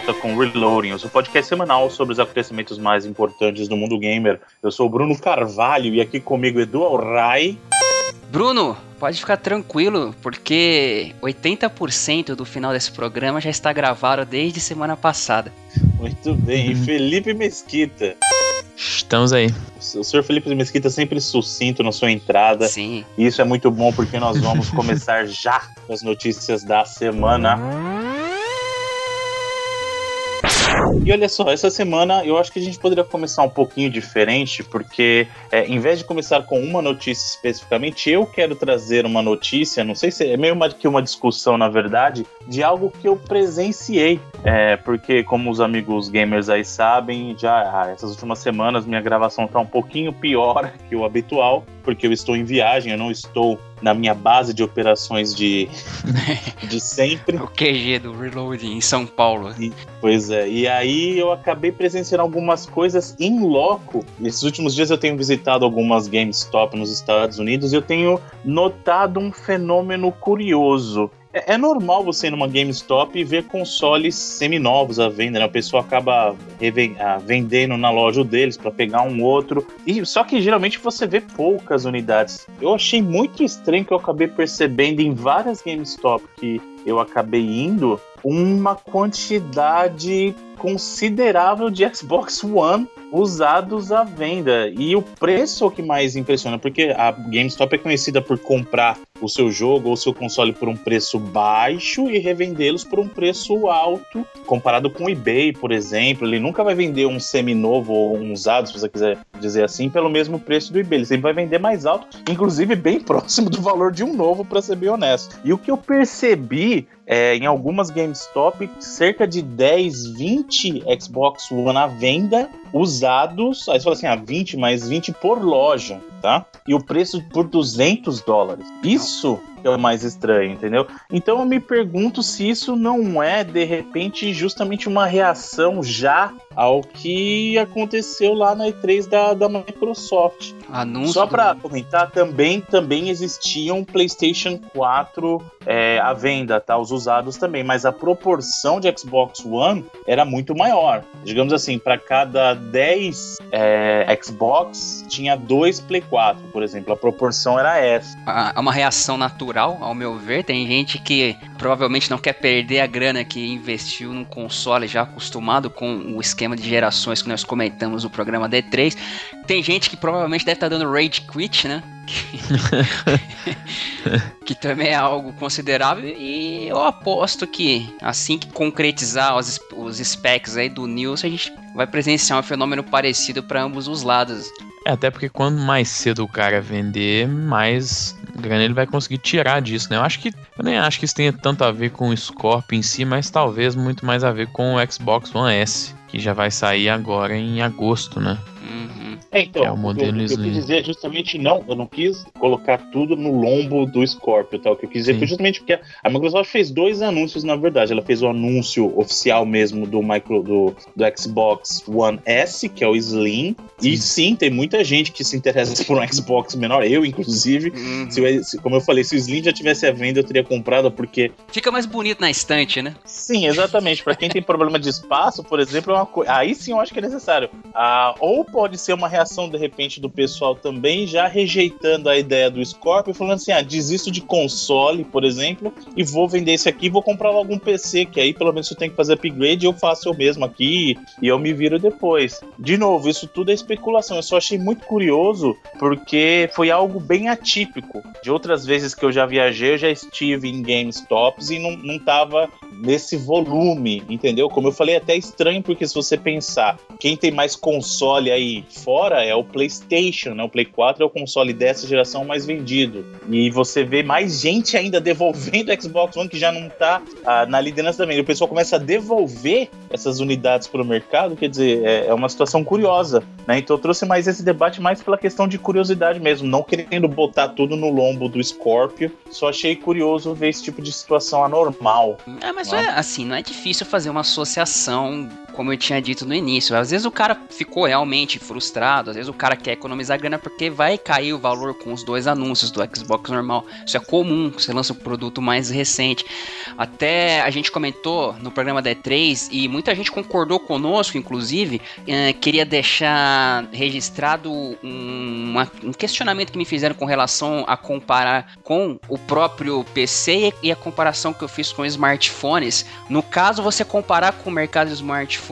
Volta com Reloading, o podcast semanal sobre os acontecimentos mais importantes do mundo gamer. Eu sou o Bruno Carvalho e aqui comigo Edu Alray. Bruno, pode ficar tranquilo, porque 80% do final desse programa já está gravado desde semana passada. Muito bem, e Felipe Mesquita. Estamos aí. O senhor Felipe Mesquita sempre sucinto na sua entrada. Sim. E isso é muito bom porque nós vamos começar já com as notícias da semana. E olha só, essa semana eu acho que a gente poderia começar um pouquinho diferente, porque é, em vez de começar com uma notícia especificamente, eu quero trazer uma notícia, não sei se é meio que uma discussão, na verdade, de algo que eu presenciei. É, porque, como os amigos gamers aí sabem, já ah, essas últimas semanas minha gravação tá um pouquinho pior que o habitual, porque eu estou em viagem, eu não estou na minha base de operações de, de sempre. O QG do Reloading em São Paulo. E, pois é, e aí eu acabei presenciando algumas coisas em loco. Nesses últimos dias eu tenho visitado algumas GameStop nos Estados Unidos e eu tenho notado um fenômeno curioso. É, é normal você ir numa GameStop e ver consoles seminovos à venda, né? O pessoal acaba ah, vendendo na loja deles para pegar um outro. E só que geralmente você vê poucas unidades. Eu achei muito estranho que eu acabei percebendo em várias GameStop que eu acabei indo uma quantidade considerável de Xbox One usados à venda. E o preço é o que mais impressiona, porque a GameStop é conhecida por comprar o seu jogo ou o seu console por um preço baixo e revendê-los por um preço alto, comparado com o eBay, por exemplo. Ele nunca vai vender um seminovo ou um usado, se você quiser dizer assim, pelo mesmo preço do eBay. Ele sempre vai vender mais alto, inclusive bem próximo do valor de um novo, para ser bem honesto. E o que eu percebi é, em algumas GameStop, cerca de 10, 20 Xbox One à venda, usados. Aí você fala assim, ah, 20, mas 20 por loja, tá? E o preço por 200 dólares. Isso que é o mais estranho, entendeu? Então eu me pergunto se isso não é, de repente, justamente uma reação já ao que aconteceu lá na E3 da, da Microsoft. Anúncio Só para do... comentar, também, também existiam PlayStation 4 é, à venda, tá? Os usados também, mas a proporção de Xbox One era muito maior. Digamos assim, para cada 10 é, Xbox, tinha dois Play 4, por exemplo. A proporção era essa. É uma reação natural, ao meu ver. Tem gente que provavelmente não quer perder a grana que investiu num console já acostumado com o esquema de gerações que nós comentamos no programa D3. Tem gente que provavelmente deve estar tá dando rage quit, né? que também é algo considerável e eu aposto que assim que concretizar os, os specs aí do News, a gente vai presenciar um fenômeno parecido para ambos os lados. É, até porque quanto mais cedo o cara vender, mais grana ele vai conseguir tirar disso, né? Eu acho que eu nem acho que isso tenha tanto a ver com o Scorpio em si, mas talvez muito mais a ver com o Xbox One S, que já vai sair agora em agosto, né? É, então, é o modelo o que eu, quis dizer é justamente não, eu não quis colocar tudo no lombo do Scorpio, tá? O que eu quis dizer Sim. foi justamente porque a Microsoft fez dois anúncios, na verdade. Ela fez o anúncio oficial mesmo do, micro, do, do Xbox One S, que é o Slim. Sim. E sim, tem muita gente que se interessa por um Xbox menor, eu inclusive. Uhum. Se, se, como eu falei, se o Slim já tivesse à venda, eu teria comprado, porque. Fica mais bonito na estante, né? Sim, exatamente. Para quem tem problema de espaço, por exemplo, é uma coisa. Aí sim eu acho que é necessário. Ah, ou pode ser uma reação, de repente, do pessoal também, já rejeitando a ideia do Scorpio, falando assim: ah, desisto de console, por exemplo, e vou vender esse aqui vou comprar logo um PC, que aí pelo menos eu tenho que fazer upgrade, eu faço eu mesmo aqui e eu me viro depois. De novo, isso tudo é especulação. Eu só achei muito curioso porque foi algo bem atípico. De outras vezes que eu já viajei, eu já estive em GameStops e não, não tava nesse volume, entendeu? Como eu falei, é até estranho, porque se você pensar, quem tem mais console aí fora é o PlayStation, né? O Play 4 é o console dessa geração mais vendido. E você vê mais gente ainda devolvendo o Xbox One que já não tá ah, na liderança também. E o pessoal começa a devolver essas unidades para o mercado, quer dizer, é, é, uma situação curiosa, né? Então eu trouxe mais esse debate mais pela questão de curiosidade mesmo, não querendo botar tudo no lombo do Scorpio. Só achei curioso ver esse tipo de situação anormal. É, mas é, assim, não é difícil fazer uma associação como eu tinha dito no início. Às vezes o cara ficou realmente frustrado, às vezes o cara quer economizar grana porque vai cair o valor com os dois anúncios do Xbox normal. Isso é comum, você lança um produto mais recente. Até a gente comentou no programa da E3 e muita gente concordou conosco, inclusive, eh, queria deixar registrado um, um questionamento que me fizeram com relação a comparar com o próprio PC e a comparação que eu fiz com smartphones. No caso, você comparar com o mercado de smartphones,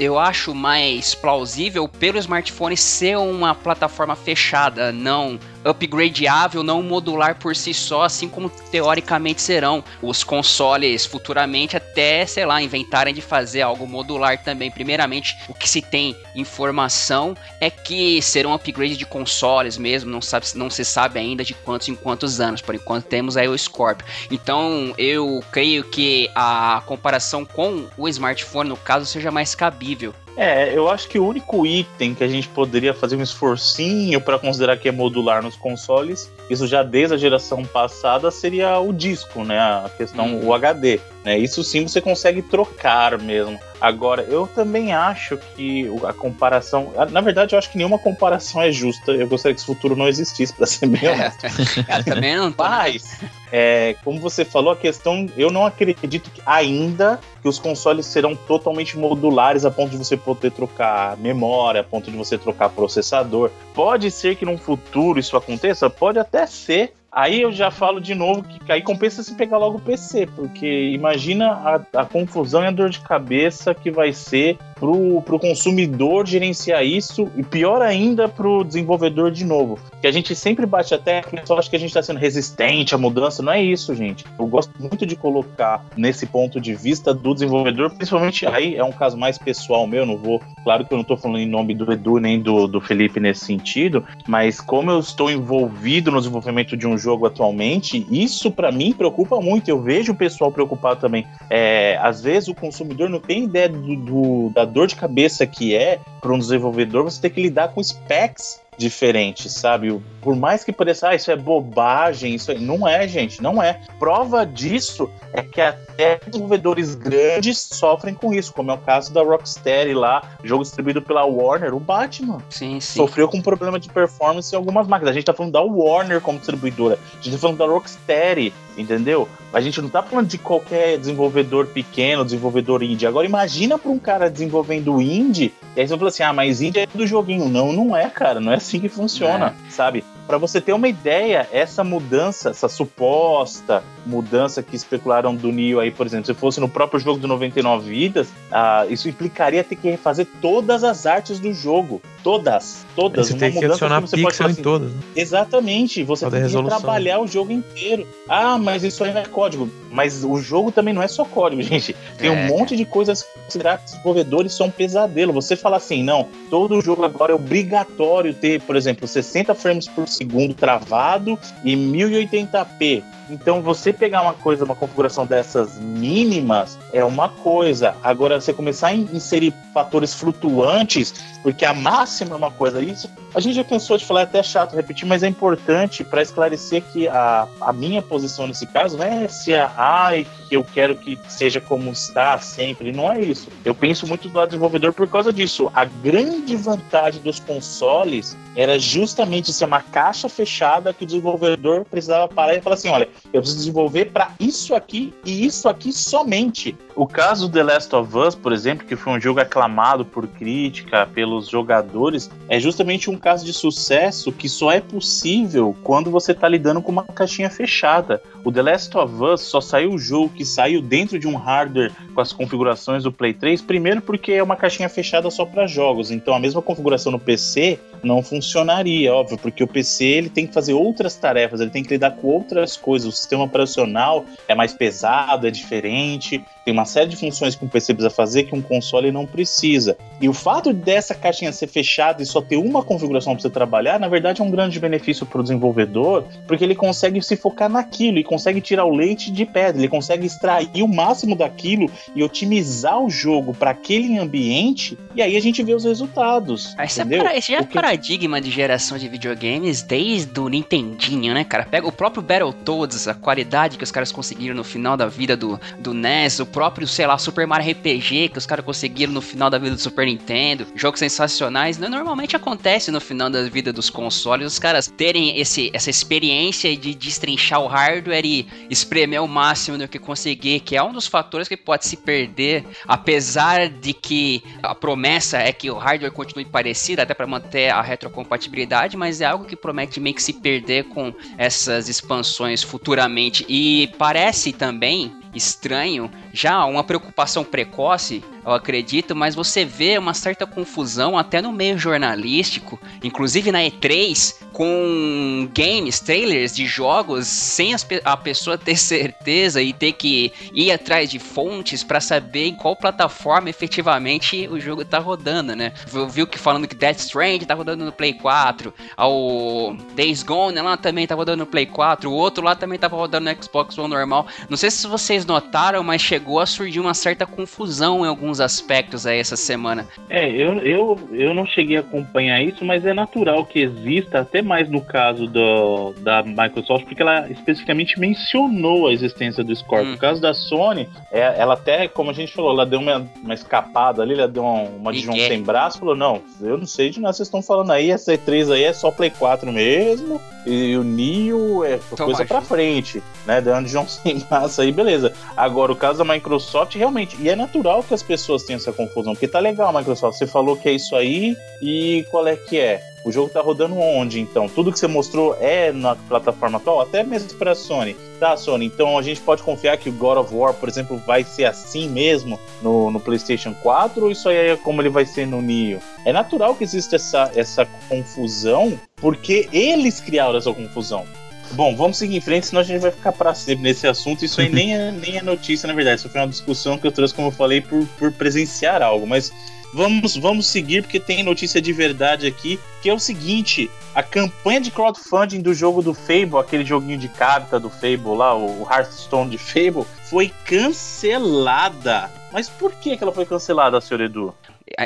eu acho mais plausível pelo smartphone ser uma plataforma fechada, não upgradeável, não modular por si só, assim como teoricamente serão os consoles futuramente, até, sei lá, inventarem de fazer algo modular também. Primeiramente, o que se tem informação é que serão upgrade de consoles mesmo, não, sabe, não se sabe ainda de quantos em quantos anos, por enquanto temos aí o Scorpio. Então, eu creio que a comparação com o smartphone, no caso, seja mais cabível. É, eu acho que o único item que a gente poderia fazer um esforcinho para considerar que é modular nos consoles, isso já desde a geração passada, seria o disco, né? A questão, hum. o HD. Né? Isso sim você consegue trocar mesmo. Agora, eu também acho que a comparação. Na verdade, eu acho que nenhuma comparação é justa. Eu gostaria que esse futuro não existisse, para ser bem honesto. É, também não tô. Mas, é, como você falou, a questão. Eu não acredito que ainda que os consoles serão totalmente modulares a ponto de você poder trocar memória, a ponto de você trocar processador. Pode ser que num futuro isso aconteça? Pode até ser, Aí eu já falo de novo que aí compensa se pegar logo o PC, porque imagina a, a, confusão e a dor de cabeça que vai ser pro, pro consumidor gerenciar isso e pior ainda pro desenvolvedor de novo. Que a gente sempre bate até, o pessoal acha que a gente está sendo resistente à mudança, não é isso, gente. Eu gosto muito de colocar nesse ponto de vista do desenvolvedor, principalmente aí é um caso mais pessoal meu, não vou, claro que eu não estou falando em nome do Edu nem do, do Felipe nesse sentido, mas como eu estou envolvido no desenvolvimento de um jogo atualmente, isso para mim preocupa muito. Eu vejo o pessoal preocupado também. É, às vezes o consumidor não tem ideia do, do, da dor de cabeça que é para um desenvolvedor você ter que lidar com specs diferentes, sabe? Por mais que pareça, ah, isso é bobagem, isso é... não é, gente, não é. Prova disso é que até desenvolvedores grandes sofrem com isso, como é o caso da Rocksteady lá, jogo distribuído pela Warner, o Batman. Sim, sim. Sofreu com problema de performance em algumas máquinas. A gente tá falando da Warner como distribuidora, a gente tá falando da Rocksteady, entendeu? A gente não tá falando de qualquer desenvolvedor pequeno, desenvolvedor indie. Agora imagina para um cara desenvolvendo indie, e aí você fala assim: "Ah, mas indie é do joguinho". Não, não é, cara, não é assim que funciona, é. sabe? Para você ter uma ideia, essa mudança, essa suposta mudança que especularam do Neo aí, por exemplo, se fosse no próprio jogo do 99 vidas, ah, isso implicaria ter que refazer todas as artes do jogo. Todas. Todas. Você uma tem que adicionar que pixel assim, em todas. Né? Exatamente. Você tem que trabalhar o jogo inteiro. Ah, mas isso aí não é código. Mas o jogo também não é só código, gente. Tem é. um monte de coisas que considerar que os desenvolvedores são um pesadelo. Você fala assim, não, todo jogo agora é obrigatório ter, por exemplo, 60 frames por segundo travado e 1080p. Então você pegar uma coisa, uma configuração dessas mínimas é uma coisa. Agora você começar a inserir fatores flutuantes, porque a máxima é uma coisa. Isso a gente já cansou de falar, é até chato repetir, mas é importante para esclarecer que a, a minha posição nesse caso não é se a ai que eu quero que seja como está sempre, não é isso. Eu penso muito do lado do desenvolvedor por causa disso. A grande vantagem dos consoles era justamente ser uma caixa fechada que o desenvolvedor precisava parar e falar assim: olha, eu preciso desenvolver para isso aqui e isso aqui somente. O caso do The Last of Us, por exemplo, que foi um jogo aclamado por crítica, pelos jogadores, é justamente um caso de sucesso que só é possível quando você está lidando com uma caixinha fechada. O The Last of Us só saiu o jogo que saiu dentro de um hardware com as configurações do Play 3, primeiro porque é uma caixinha fechada só para jogos, então a mesma configuração no PC não funcionaria, óbvio, porque o PC ele tem que fazer outras tarefas, ele tem que lidar com outras coisas, o sistema operacional é mais pesado, é diferente, tem uma série de funções que um PC precisa fazer que um console não precisa. E o fato dessa caixinha ser fechada e só ter uma configuração para você trabalhar, na verdade é um grande benefício para o desenvolvedor, porque ele consegue se focar naquilo e consegue tirar o leite de pedra, ele consegue extrair o máximo daquilo e otimizar o jogo para aquele ambiente, e aí a gente vê os resultados. Esse, é entendeu? para, esse já é paradigma de geração de videogames desde o Nintendinho, né, cara? Pega o próprio Battletoads, a qualidade que os caras conseguiram no final da vida do, do NES, o próprio, sei lá, Super Mario RPG que os caras conseguiram no final da vida do Super Nintendo, jogos sensacionais, né? normalmente acontece no final da vida dos consoles, os caras terem esse, essa experiência de destrinchar o hardware e espremer o máximo do que conseguir, que é um dos fatores que pode se perder, apesar de que a promessa é que o hardware continue parecido, até para manter a retrocompatibilidade, mas é algo que promete meio que se perder com essas expansões futuramente. E parece também estranho, já uma preocupação precoce, eu acredito, mas você vê uma certa confusão até no meio jornalístico, inclusive na E3, com games, trailers de jogos, sem a pessoa ter certeza e ter que ir atrás de fontes para saber em qual plataforma efetivamente o jogo tá rodando, né? Viu que falando que Death Strand tá rodando no Play 4, o Days Gone lá também tá rodando no Play 4, o outro lá também tava rodando no Xbox One normal. Não sei se vocês notaram, mas chegou a surgir uma certa confusão em alguns aspectos aí essa semana. É, eu, eu, eu não cheguei a acompanhar isso, mas é natural que exista, até mais no caso do, da Microsoft, porque ela especificamente mencionou a existência do Scorpio. Hum. No caso da Sony, é, ela até, como a gente falou, ela deu uma, uma escapada ali, ela deu uma, uma de João sem braço, falou, não, eu não sei de nada vocês estão falando aí, essa E3 aí é só Play 4 mesmo, e o Neo é coisa pra frente, né, deu uma de João sem braço aí, beleza. Agora, o caso da Microsoft, realmente, e é natural que as pessoas tenham essa confusão, porque tá legal, Microsoft, você falou que é isso aí, e qual é que é? O jogo tá rodando onde, então? Tudo que você mostrou é na plataforma atual, até mesmo para Sony. Tá, Sony, então a gente pode confiar que o God of War, por exemplo, vai ser assim mesmo no, no PlayStation 4 ou isso aí é como ele vai ser no Neo? É natural que exista essa, essa confusão porque eles criaram essa confusão. Bom, vamos seguir em frente, senão a gente vai ficar para sempre nesse assunto. Isso aí nem é, nem é notícia, na verdade. Isso foi uma discussão que eu trouxe, como eu falei, por, por presenciar algo. Mas vamos, vamos seguir, porque tem notícia de verdade aqui, que é o seguinte: a campanha de crowdfunding do jogo do Fable, aquele joguinho de carta do Fable lá, o Hearthstone de Fable, foi cancelada. Mas por que, que ela foi cancelada, senhor Edu?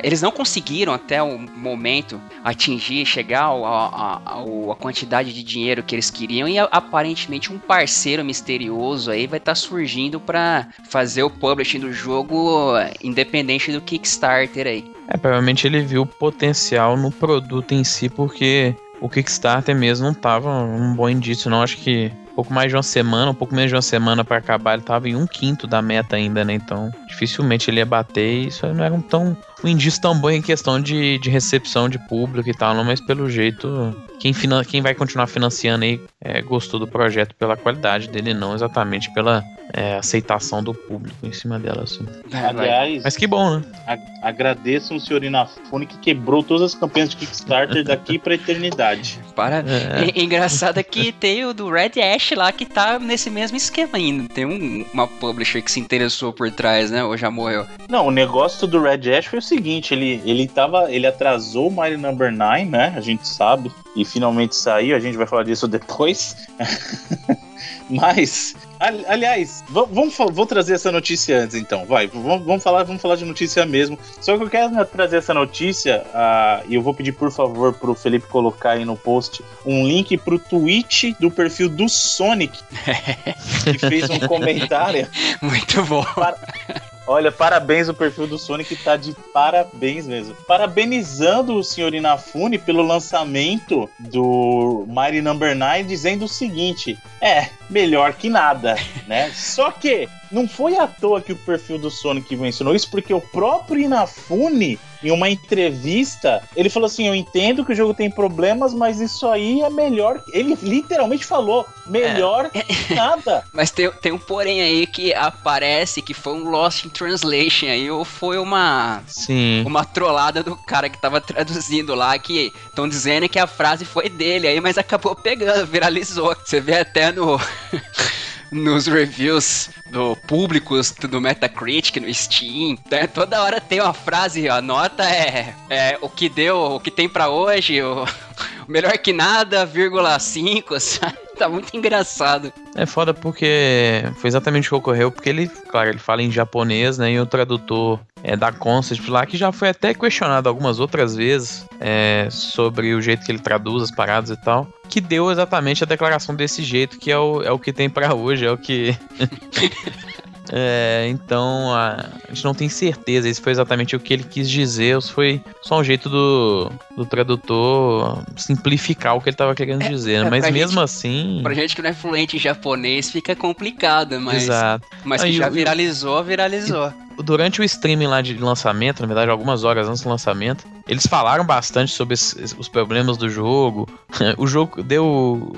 Eles não conseguiram até o momento atingir, chegar a, quantidade de dinheiro que eles queriam e aparentemente um parceiro misterioso aí vai estar tá surgindo para fazer o publishing do jogo independente do Kickstarter aí. É, provavelmente ele viu potencial no produto em si porque o Kickstarter mesmo não tava um bom indício, não. Acho que pouco mais de uma semana, um pouco menos de uma semana para acabar, ele tava em um quinto da meta ainda, né? Então, dificilmente ele ia bater e isso não era um, tão, um indício tão bom em questão de, de recepção de público e tal, não, mas pelo jeito, quem, quem vai continuar financiando aí é, gostou do projeto pela qualidade dele, não exatamente pela é, aceitação do público em cima dela. Assim. Aliás, mas que bom, né? agradeço o senhor Inafune que quebrou todas as campanhas de Kickstarter daqui pra eternidade. Para. É. Engraçado é que tem o do Red Ash lá que tá nesse mesmo esquema ainda. Tem um, uma publisher que se interessou por trás, né? Ou já morreu. Não, o negócio do Red Ash foi o seguinte: ele, ele tava. Ele atrasou o Mario Number 9, né? A gente sabe. E finalmente saiu, a gente vai falar disso depois. Mas, aliás, vamos, vou trazer essa notícia antes, então. Vai, vamos, vamos, falar, vamos falar de notícia mesmo. Só que eu quero trazer essa notícia uh, e eu vou pedir, por favor, pro Felipe colocar aí no post um link pro tweet do perfil do Sonic, que fez um comentário. Muito bom. Para, Olha, parabéns, o perfil do Sonic tá de parabéns mesmo. Parabenizando o senhor Inafune pelo lançamento do Mighty Number 9, dizendo o seguinte: é, melhor que nada, né? Só que não foi à toa que o perfil do Sonic mencionou isso, porque o próprio Inafune, em uma entrevista, ele falou assim: Eu entendo que o jogo tem problemas, mas isso aí é melhor. Ele literalmente falou: melhor é. que nada. mas tem, tem um porém aí que aparece que foi um Lost in Translation aí, ou foi uma. Sim. Uma trollada do cara que tava traduzindo lá, que estão dizendo que a frase foi dele aí, mas acabou pegando, viralizou. Você vê até no. nos reviews do públicos do Metacritic, no Steam, né? toda hora tem uma frase, a nota é, é o que deu, o que tem para hoje, o, melhor que nada, vírgula 5, sabe? Tá muito engraçado. É foda porque foi exatamente o que ocorreu, porque ele, claro, ele fala em japonês, né? E o tradutor é, da Concept lá, que já foi até questionado algumas outras vezes é, sobre o jeito que ele traduz as paradas e tal, que deu exatamente a declaração desse jeito, que é o, é o que tem para hoje, é o que. É, então a, a, gente não tem certeza se foi exatamente o que ele quis dizer ou se foi só um jeito do, do tradutor simplificar o que ele estava querendo é, dizer. É, mas mesmo gente, assim. Pra gente que não é fluente em japonês fica complicado, mas. Exato. Mas que Aí, já viralizou, viralizou durante o streaming lá de lançamento, na verdade, algumas horas antes do lançamento, eles falaram bastante sobre os problemas do jogo. o jogo deu.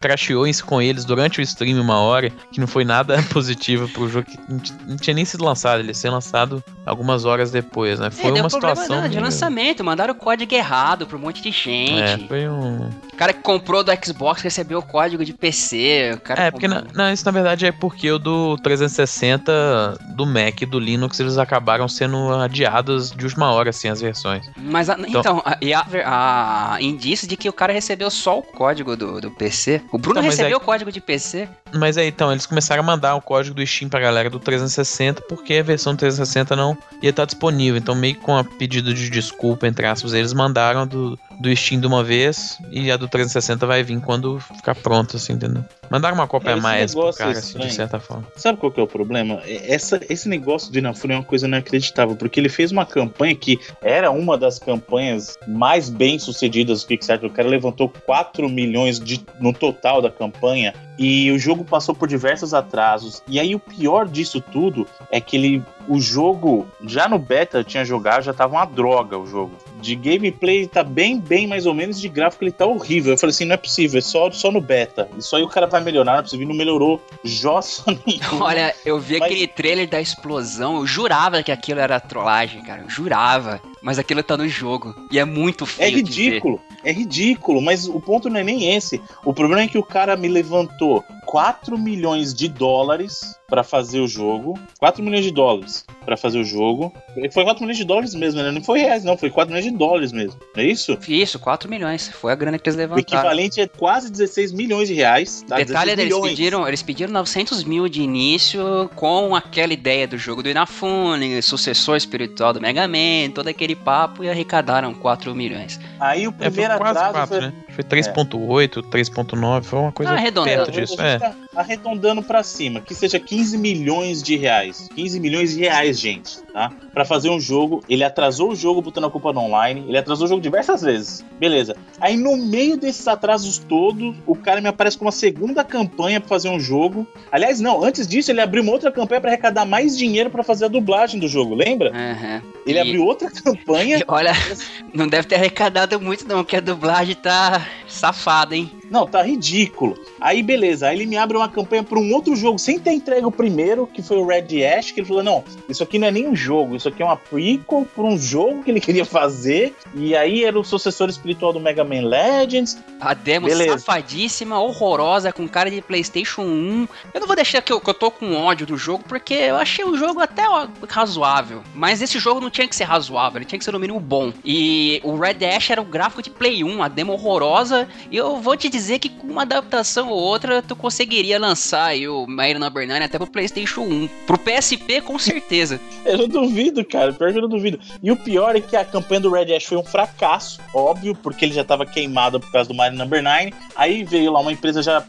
crashou com eles durante o stream uma hora, que não foi nada positivo pro jogo, que não tinha nem sido lançado, ele ia ser lançado algumas horas depois, né? Foi é, uma situação. Não, de lançamento, mandaram o código errado pra um monte de gente. É, foi um. O cara que comprou do Xbox recebeu o código de PC. É, porque na, não, isso na verdade é porque o do 360 do Mac do Linux Linux eles acabaram sendo adiados de última hora, assim, as versões. Mas, a, então, então e a, a, indício de que o cara recebeu só o código do, do PC. O Bruno então, recebeu é, o código de PC. Mas aí, então, eles começaram a mandar o código do Steam pra galera do 360, porque a versão do 360 não ia estar disponível. Então, meio com a pedido de desculpa, entre aspas, eles mandaram do, do Steam de uma vez e a do 360 vai vir quando ficar pronto, assim, entendeu? Mandaram uma cópia a mais pro cara, assim, de certa forma. Sabe qual que é o problema? Essa, esse negócio do Inafune é uma coisa inacreditável, porque ele fez uma campanha que era uma das campanhas mais bem sucedidas do Kickstarter. O cara levantou 4 milhões de, no total da campanha e o jogo passou por diversos atrasos. E aí o pior disso tudo é que ele o jogo, já no beta eu tinha jogado, já tava uma droga o jogo. De gameplay tá bem, bem mais ou menos, de gráfico ele tá horrível. Eu falei assim, não é possível, é só, só no beta. Isso aí o cara vai melhorar, não é possível, não melhorou jossa nenhuma. Olha, eu vi Mas... aquele trailer da explosão, eu jurava que aquilo era trollagem, cara, eu jurava. Mas aquilo tá no jogo, e é muito é feio É ridículo, é ridículo, mas o ponto não é nem esse. O problema é que o cara me levantou 4 milhões de dólares para fazer o jogo. 4 milhões de dólares para fazer o jogo. Foi 4 milhões de dólares mesmo, né? Não foi reais, não. Foi 4 milhões de dólares mesmo. Não é isso? Isso, 4 milhões. Foi a grana que eles levantaram. O equivalente é quase 16 milhões de reais. Tá? Detalhe, eles pediram, eles pediram 900 mil de início com aquela ideia do jogo do Inafune, sucessor espiritual do Mega Man, todo aquele papo e arrecadaram 4 milhões. Aí o primeiro é, foi quase atraso 4, foi... Né? Foi 3.8, é. 3.9, foi uma coisa ah, perto disso. É. Tá arredondando para cima, que seja 15 milhões de reais. 15 milhões de reais, gente, tá? Para fazer um jogo, ele atrasou o jogo botando a culpa no online, ele atrasou o jogo diversas vezes. Beleza. Aí no meio desses atrasos todos, o cara me aparece com uma segunda campanha para fazer um jogo. Aliás, não, antes disso ele abriu uma outra campanha para arrecadar mais dinheiro para fazer a dublagem do jogo, lembra? Uhum. Ele e... abriu outra campanha. Olha, não deve ter arrecadado muito não, que a dublagem tá safado, hein? Não, tá ridículo. Aí beleza, aí ele me abre uma campanha para um outro jogo sem ter entregue o primeiro, que foi o Red Ash, que ele falou: não, isso aqui não é nem um jogo, isso aqui é uma prequel para um jogo que ele queria fazer. E aí era o sucessor espiritual do Mega Man Legends. A demo beleza. safadíssima, horrorosa, com cara de PlayStation 1. Eu não vou deixar que eu, que eu tô com ódio do jogo, porque eu achei o jogo até razoável. Mas esse jogo não tinha que ser razoável, ele tinha que ser no mínimo bom. E o Red Ash era o gráfico de Play 1, a demo horrorosa. E eu vou te dizer que com uma adaptação ou outra tu conseguiria lançar aí o Mario Number 9 até pro PlayStation 1. Pro PSP, com certeza. eu não duvido, cara. Pior que eu não duvido. E o pior é que a campanha do Red Ash foi um fracasso, óbvio, porque ele já tava queimado por causa do Mario Number 9. Aí veio lá uma empresa já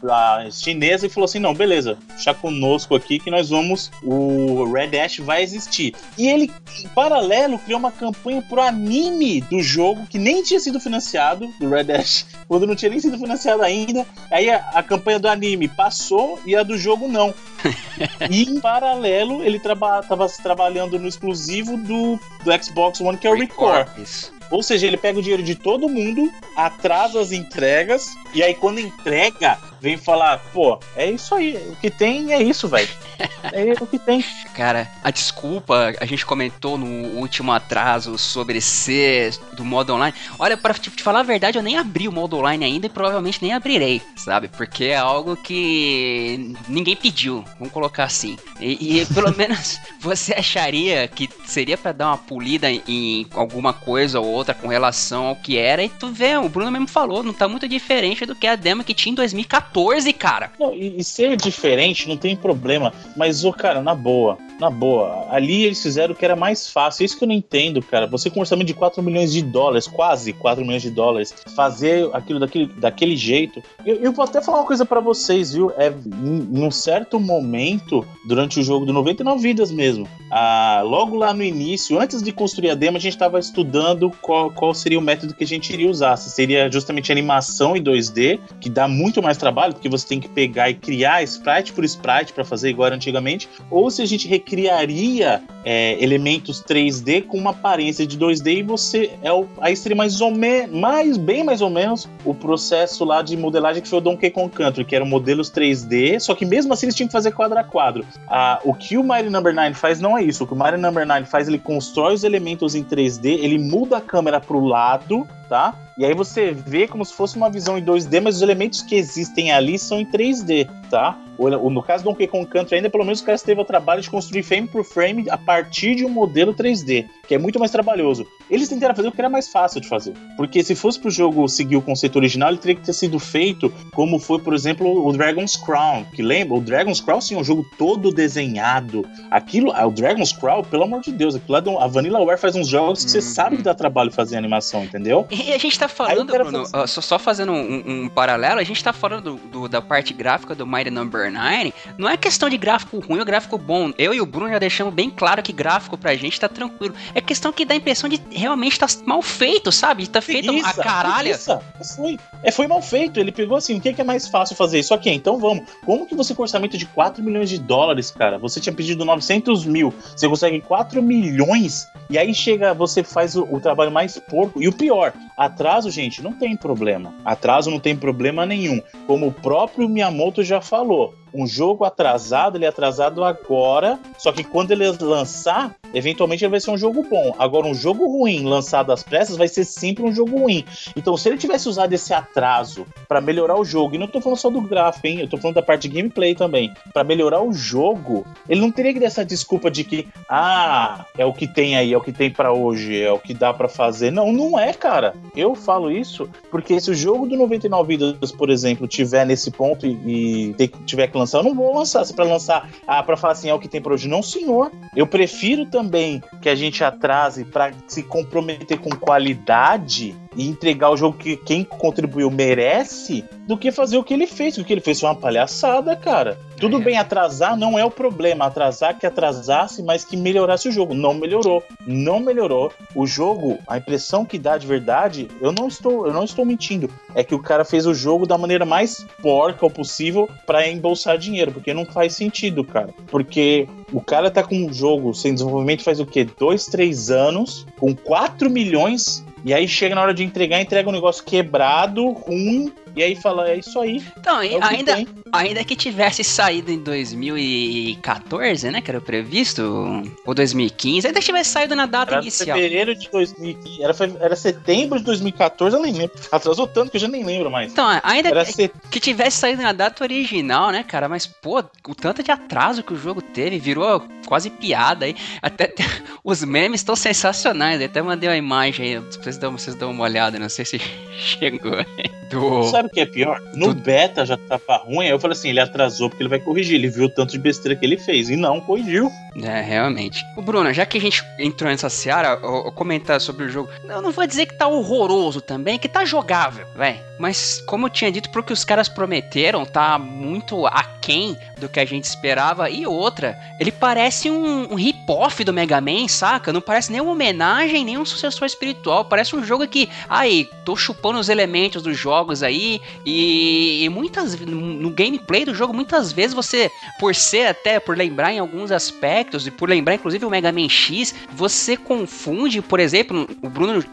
chinesa e falou assim: não, beleza, deixa conosco aqui que nós vamos. O Red Ash vai existir. E ele, em paralelo, criou uma campanha pro anime do jogo que nem tinha sido financiado, do Red Ash, quando não tinha nem sido financiado ainda. Aí a, a, campanha do anime passou e a do jogo não. e em paralelo, ele estava traba trabalhando no exclusivo do, do Xbox One, que é o Record. Ou seja, ele pega o dinheiro de todo mundo, atrasa as entregas, e aí quando entrega, vem falar, pô, é isso aí, o que tem é isso, velho. É o que tem. Cara, a desculpa, a gente comentou no último atraso sobre ser do modo online. Olha, para te, te falar a verdade, eu nem abri o modo online ainda e provavelmente nem abrirei, sabe? Porque é algo que ninguém pediu, vamos colocar assim. E, e pelo menos você acharia que seria para dar uma polida em alguma coisa ou outra com relação ao que era, e tu vê, o Bruno mesmo falou, não tá muito diferente do que a demo que tinha em 2014, cara. Não, e, e ser diferente não tem problema, mas, ô, cara, na boa, na boa, ali eles fizeram o que era mais fácil. Isso que eu não entendo, cara. Você com um orçamento de 4 milhões de dólares, quase 4 milhões de dólares, fazer aquilo daquele, daquele jeito. Eu, eu vou até falar uma coisa para vocês, viu? É em um certo momento, durante o jogo do 99 Vidas mesmo, ah, logo lá no início, antes de construir a demo, a gente estava estudando qual, qual seria o método que a gente iria usar. Se seria justamente animação em 2D, que dá muito mais trabalho, porque você tem que pegar e criar sprite por sprite para fazer igual antigamente, ou se a gente criaria é, elementos 3D com uma aparência de 2D e você é o, aí seria mais ou menos, mais, bem mais ou menos o processo lá de modelagem que foi o Donkey Kong Country, que eram modelos 3D, só que mesmo assim eles tinham que fazer quadro a quadro. Ah, o que o Mario Number 9 faz não é isso. O que o Mario Number 9 faz, ele constrói os elementos em 3D, ele muda a câmera pro lado, tá? E aí você vê como se fosse uma visão em 2D, mas os elementos que existem ali são em 3D, tá? No caso do Donkey Kong Country ainda, pelo menos o cara teve o trabalho de construir frame por frame a partir de um modelo 3D, que é muito mais trabalhoso. Eles tentaram fazer o que era mais fácil de fazer, porque se fosse pro jogo seguir o conceito original, ele teria que ter sido feito como foi, por exemplo, o Dragon's Crown, que lembra? O Dragon's Crown, sim, é um jogo todo desenhado. Aquilo, o Dragon's Crown, pelo amor de Deus, aquilo lá, a Vanillaware faz uns jogos que você uhum. sabe que dá trabalho fazer animação, entendeu? E a gente tá falando, Bruno, só, só, fazendo um, um, paralelo, a gente tá falando do, do, da parte gráfica do Mighty Number 9, não é questão de gráfico ruim ou gráfico bom. Eu e o Bruno já deixamos bem claro que gráfico pra gente tá tranquilo. É questão que dá a impressão de realmente tá mal feito, sabe? Tá feito a caralho. Foi, é, foi mal feito. Ele pegou assim, o que é, que é mais fácil fazer? Isso aqui, então vamos. Como que você com orçamento de 4 milhões de dólares, cara? Você tinha pedido 900 mil, você consegue 4 milhões, e aí chega, você faz o, o trabalho mais porco. E o pior, atraso, gente, não tem problema. Atraso não tem problema nenhum. Como o próprio Miyamoto já falou, um jogo atrasado, ele é atrasado agora, só que quando ele lançar, eventualmente ele vai ser um jogo bom. Agora, um jogo ruim lançado às pressas vai ser sempre um jogo ruim. Então, se ele tivesse usado esse atraso para melhorar o jogo, e não tô falando só do gráfico, hein? Eu tô falando da parte de gameplay também, para melhorar o jogo, ele não teria que dar essa desculpa de que, ah, é o que tem aí, é o que tem para hoje, é o que dá para fazer. Não, não é, cara. Eu falo isso porque se o jogo do 99 vidas, por exemplo, tiver nesse ponto e, e tiver que lançar, eu não vou lançar. Se pra lançar, ah, pra falar assim, é o que tem pra hoje. Não, senhor. Eu prefiro também que a gente atrase para se comprometer com qualidade e entregar o jogo que quem contribuiu merece do que fazer o que ele fez. O que ele fez foi uma palhaçada, cara. Tudo é. bem atrasar, não é o problema. Atrasar que atrasasse, mas que melhorasse o jogo. Não melhorou. Não melhorou. O jogo, a impressão que dá de verdade, eu não estou, eu não estou mentindo. É que o cara fez o jogo da maneira mais porca possível para embolsar dinheiro, porque não faz sentido, cara. Porque o cara tá com um jogo sem desenvolvimento faz o quê? Dois, três anos, com 4 milhões e aí chega na hora de entregar, entrega um negócio quebrado, ruim, e aí fala, é isso aí. Então, é ainda, que ainda que tivesse saído em 2014, né? Que era o previsto, ou 2015, ainda tivesse saído na data era inicial. fevereiro de 2015, era, era setembro de 2014, eu nem lembro. Atrasou tanto que eu já nem lembro mais. Então, ainda que, set... que tivesse saído na data original, né, cara? Mas, pô, o tanto de atraso que o jogo teve, virou quase piada aí. Até os memes estão sensacionais. Eu até mandei uma imagem aí, vocês dão, vocês dão uma olhada, não sei se chegou. Do... Sabe o que é pior? No do... beta já tava ruim, aí eu falei assim, ele atrasou porque ele vai corrigir. Ele viu o tanto de besteira que ele fez e não corrigiu. É, realmente. O Bruno, já que a gente entrou nessa seara, eu, eu comentar sobre o jogo. Eu não vou dizer que tá horroroso também, que tá jogável, velho. Mas, como eu tinha dito, pro que os caras prometeram, tá muito aquém do que a gente esperava. E outra, ele parece um, um rip-off do Mega Man, saca? Não parece nem uma homenagem, nem um sucessor espiritual. Parece um jogo que, aí, tô chupando os elementos do jogo jogos aí e, e muitas no gameplay do jogo muitas vezes você por ser até por lembrar em alguns aspectos e por lembrar inclusive o Mega Man X, você confunde, por exemplo, o Bruno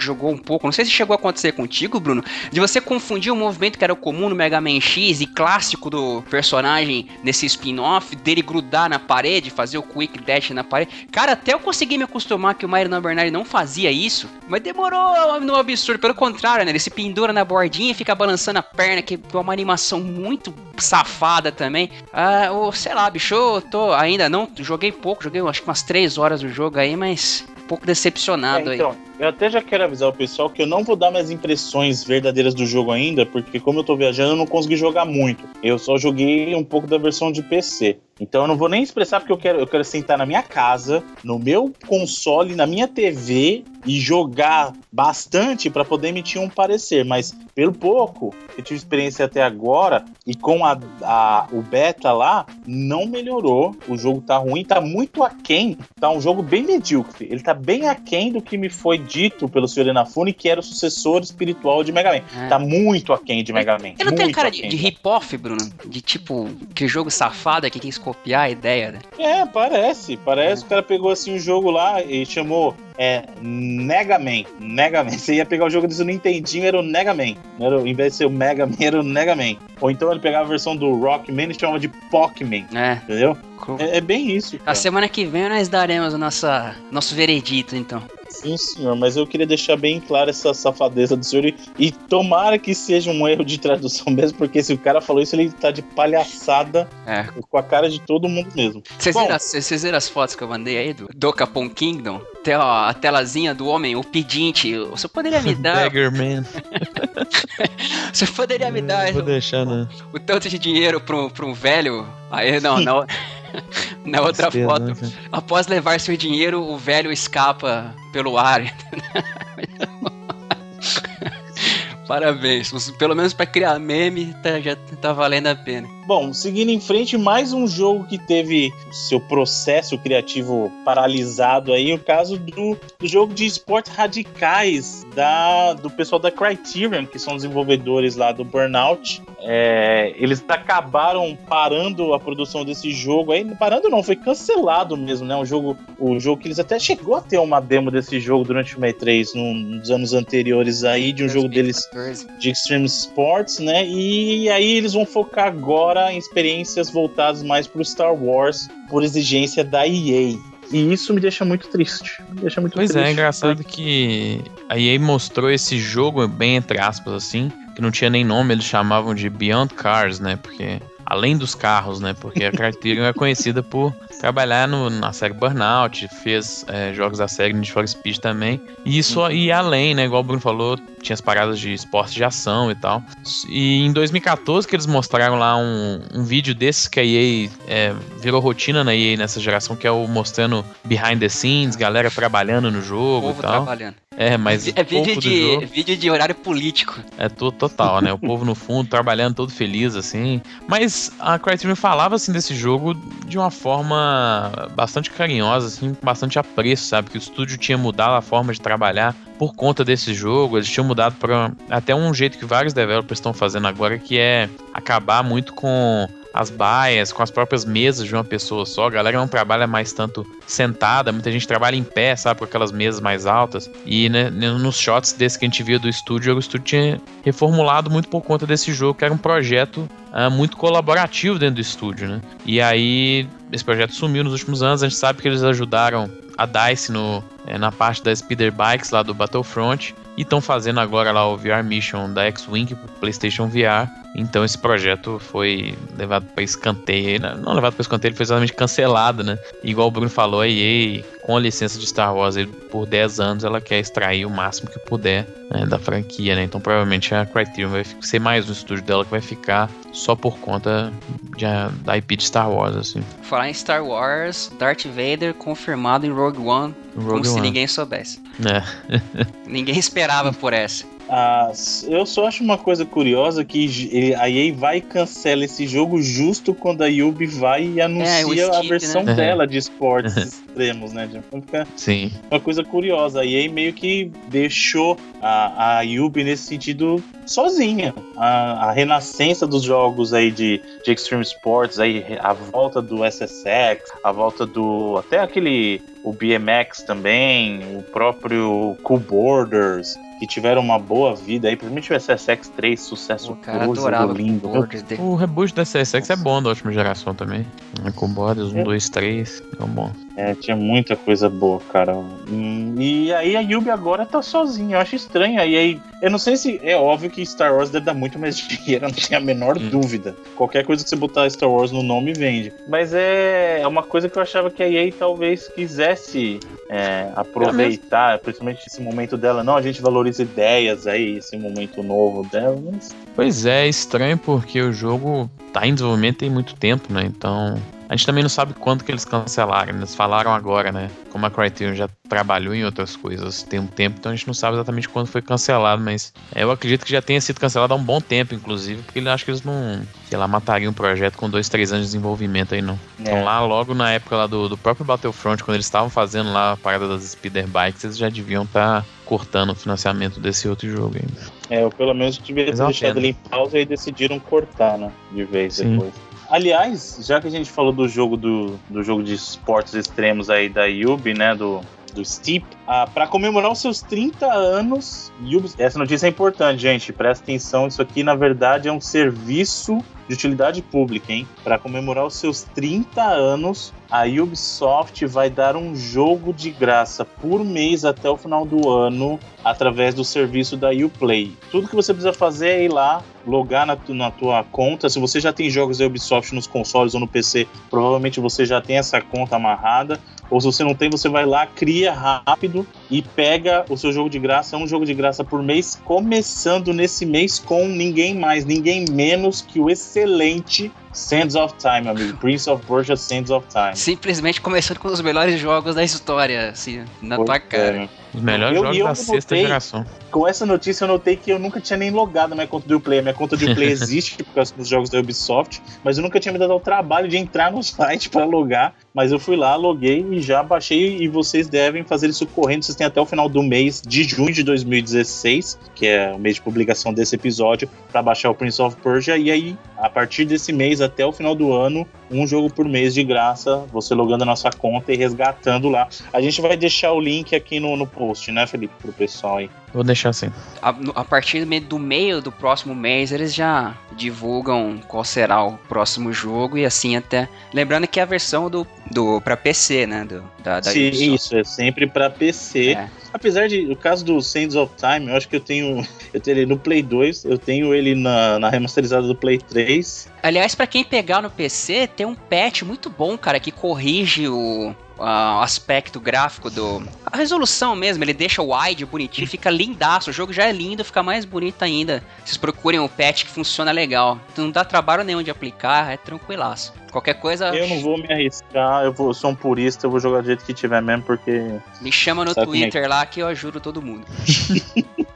jogou um pouco, não sei se chegou a acontecer contigo, Bruno, de você confundir o movimento que era comum no Mega Man X e clássico do personagem nesse spin-off, dele grudar na parede, fazer o quick dash na parede. Cara, até eu consegui me acostumar que o Mario Bernard não fazia isso, mas demorou no absurdo. Pelo contrário, né? Ele se pendura na bordinha e fica balançando a perna, que é uma animação muito safada também. Ah, ou sei lá, bicho, eu tô ainda não joguei pouco, joguei acho que umas 3 horas do jogo aí, mas um pouco decepcionado é, então, aí. Eu até já quero avisar o pessoal que eu não vou dar minhas impressões verdadeiras do jogo ainda, porque como eu tô viajando, eu não consegui jogar muito. Eu só joguei um pouco da versão de PC. Então eu não vou nem expressar porque eu quero, eu quero sentar na minha casa, no meu console, na minha TV e jogar bastante para poder emitir um parecer. Mas pelo pouco que eu tive experiência até agora e com a, a, o beta lá, não melhorou. O jogo tá ruim, tá muito aquém. Tá um jogo bem medíocre. Ele tá bem aquém do que me foi dito pelo Sr. Inafune, que era o sucessor espiritual de Mega Man. É. Tá muito aquém de Mega Man. Ele não tem cara de, de rip-off, Bruno? De tipo, que jogo safado que quis copiar a ideia, né? É, parece. Parece é. que o cara pegou assim um jogo lá e chamou é Mega Man. Mega Man. Você ia pegar o jogo desse Nintendinho, era o Mega Man. Era, em vez de ser o Mega Man, era o Mega Man. Ou então ele pegava a versão do Rockman e chamava de Pokémon. É. Entendeu? É, é, bem isso. Cara. A semana que vem nós daremos o nossa, nosso veredito, então. Sim, senhor, mas eu queria deixar bem claro essa safadeza do senhor e, e, tomara que seja um erro de tradução mesmo, porque se o cara falou isso, ele tá de palhaçada é. com a cara de todo mundo mesmo. Vocês viram, viram, as fotos que eu mandei aí do, do Capão Kingdom? Tem ó, a telazinha do homem, o pedinte. Você poderia me dar. Beggar Man. Você poderia me dar. Vou deixar, né? O tanto de dinheiro pra, pra um velho. Aí, não, não. Na outra foto, né? após levar seu dinheiro, o velho escapa pelo ar. Parabéns, pelo menos para criar meme tá, já tá valendo a pena. Bom, seguindo em frente, mais um jogo que teve seu processo criativo paralisado aí, o caso do, do jogo de esportes radicais da, do pessoal da Criterion, que são desenvolvedores lá do Burnout. É, eles acabaram parando a produção desse jogo aí, parando não, foi cancelado mesmo, né? O jogo, o jogo que eles até chegou a ter uma demo desse jogo durante o E3 nos anos anteriores aí, de um jogo deles de Extreme Sports, né? E aí eles vão focar agora em experiências voltadas mais pro Star Wars, por exigência da EA. E isso me deixa muito triste. Me deixa muito pois triste. é, é engraçado que a EA mostrou esse jogo, bem entre aspas, assim, que não tinha nem nome, eles chamavam de Beyond Cars, né? Porque além dos carros, né? Porque a Criterion é conhecida por trabalhar no, na série Burnout, fez é, jogos da série Need for Speed também. E isso e além, né? Igual o Bruno falou, tinha as paradas de esporte de ação e tal. E em 2014 que eles mostraram lá um, um vídeo desses que a EA é, virou rotina na EA nessa geração, que é o mostrando behind the scenes, galera trabalhando no jogo o povo e tal. trabalhando. É, mas. É vídeo de, vídeo de horário político. É tudo total, né? O povo no fundo trabalhando todo feliz, assim. Mas a Criterion falava, assim, desse jogo de uma forma bastante carinhosa, assim, com bastante apreço, sabe? Que o estúdio tinha mudado a forma de trabalhar por conta desse jogo. Eles tinham mudado para até um jeito que vários developers estão fazendo agora, que é acabar muito com as baias, com as próprias mesas de uma pessoa só. A galera não trabalha mais tanto sentada, muita gente trabalha em pé, sabe, com aquelas mesas mais altas. E né, nos shots desse que a gente via do estúdio, o estúdio tinha reformulado muito por conta desse jogo, que era um projeto uh, muito colaborativo dentro do estúdio, né? E aí esse projeto sumiu nos últimos anos. A gente sabe que eles ajudaram a DICE no, é, na parte das Speeder Bikes lá do Battlefront. E estão fazendo agora lá o VR Mission da X-Wing pro PlayStation VR. Então esse projeto foi levado para escanteio. Né? Não levado para escanteio, ele foi exatamente cancelado, né? Igual o Bruno falou, a EA, com a licença de Star Wars, por 10 anos ela quer extrair o máximo que puder né, da franquia, né? Então provavelmente a Criterion vai ser mais um estúdio dela que vai ficar só por conta de, da IP de Star Wars, assim. Falar em Star Wars, Darth Vader confirmado em Rogue One, Rogue como One. se ninguém soubesse. É. ninguém esperava por essa. Ah, eu só acho uma coisa curiosa que a EA vai e cancela esse jogo justo quando a Yubi vai e anuncia é, a versão né? dela de esportes extremos, né? Então fica Sim. uma coisa curiosa. A EA meio que deixou a, a Yubi nesse sentido sozinha. A, a renascença dos jogos aí de, de Extreme Sports, aí, a volta do SSX, a volta do. até aquele. o BMX também, o próprio Cool Borders que tiveram uma boa vida aí, principalmente o SSX 3, sucesso O cara puro, adorava lindo. O reboot da SSX é bom da última geração também. Com Borders 1, 2, 3. É bom. É, tinha muita coisa boa, cara. Hum, e aí a Yubi agora tá sozinha. Eu acho estranho. Aí, aí, eu não sei se. É óbvio que Star Wars deve dar muito mais dinheiro, não tenho a menor Hum. dúvida. Qualquer coisa que você botar Star Wars no nome vende. Mas é, é uma coisa que eu achava que a EA talvez quisesse é, aproveitar, principalmente esse momento dela. Não, a gente valoriza ideias aí, esse momento novo dela. Mas Pois é, é estranho porque o jogo tá em desenvolvimento tem muito tempo, né? Então. A gente também não sabe quanto que eles cancelaram. Eles falaram agora, né? Como a Criterion já trabalhou em outras coisas tem um tempo, então a gente não sabe exatamente quando foi cancelado, mas é, eu acredito que já tenha sido cancelado há um bom tempo, inclusive, porque eu acho que eles não, sei lá, matariam um projeto com dois, três anos de desenvolvimento aí, não. Então É. lá, logo na época lá do, do próprio Battlefront, quando eles estavam fazendo lá a parada das speeder bikes, eles já deviam estar cortando o financiamento desse outro jogo aí. É, eu pelo menos devia ter é deixado ele em pausa e decidiram cortar, né? De vez Sim. depois. Aliás, já que a gente falou do jogo do, do jogo de esportes extremos aí da Yubi, né? Do, do Steep, ah, para comemorar os seus 30 anos, Yubi, essa notícia é importante, gente. Presta atenção, isso aqui na verdade é um serviço de utilidade pública, hein? Para comemorar os seus 30 anos, a Ubisoft vai dar um jogo de graça por mês até o final do ano através do serviço da Uplay. Tudo que você precisa fazer é ir lá, logar na, tu- na tua conta. Se você já tem jogos da Ubisoft nos consoles ou no PC, provavelmente você já tem essa conta amarrada. Ou se você não tem, você vai lá, cria rápido e pega o seu jogo de graça. É um jogo de graça por mês, começando nesse mês com ninguém mais, ninguém menos que o excelente Sands of Time, amigo. Prince of Persia Sands of Time. Simplesmente começando com os melhores jogos da história, assim, na tua é, cara. né? Os melhores Eu- jogos eu da sexta notei- geração. Com essa notícia eu notei que eu nunca tinha nem logado na minha conta do Uplay. A minha conta do Uplay existe por causa dos jogos da Ubisoft, mas eu nunca tinha me dado ao trabalho de entrar no site para logar. Mas eu fui lá, loguei e já baixei. E vocês devem fazer isso correndo. Vocês têm até o final do mês de junho de 2016, que é o mês de publicação desse episódio, para baixar o Prince of Persia. E aí, a partir desse mês até o final do ano, um jogo por mês de graça, você logando a nossa conta e resgatando lá. A gente vai deixar o link aqui no, no post, né, Felipe, pro pessoal aí. Vou deixar assim. A, a partir do, me- do meio do próximo mês, eles já divulgam qual será o próximo jogo e assim até. Lembrando que é a versão do, do para PC, né? Do, da, da Sim, Ubisoft. isso, é sempre pra PC. É. Apesar de, o caso do Sands of Time, eu acho que eu tenho, eu tenho ele no Play 2, eu tenho ele na, na remasterizada do Play 3. Aliás, pra quem pegar no PC, tem um patch muito bom, cara, que corrige o ah, aspecto gráfico do. A resolução mesmo, ele deixa o wide bonitinho, fica lindaço. O jogo já é lindo, fica mais bonito ainda. Vocês procurem o patch que funciona legal. Não dá trabalho nenhum de aplicar, é tranquilaço. Qualquer coisa, Eu não vou me arriscar, eu, vou, sou um purista, eu vou jogar do jeito que tiver mesmo, porque me chama no Sabe é Twitter lá que eu ajudo todo mundo.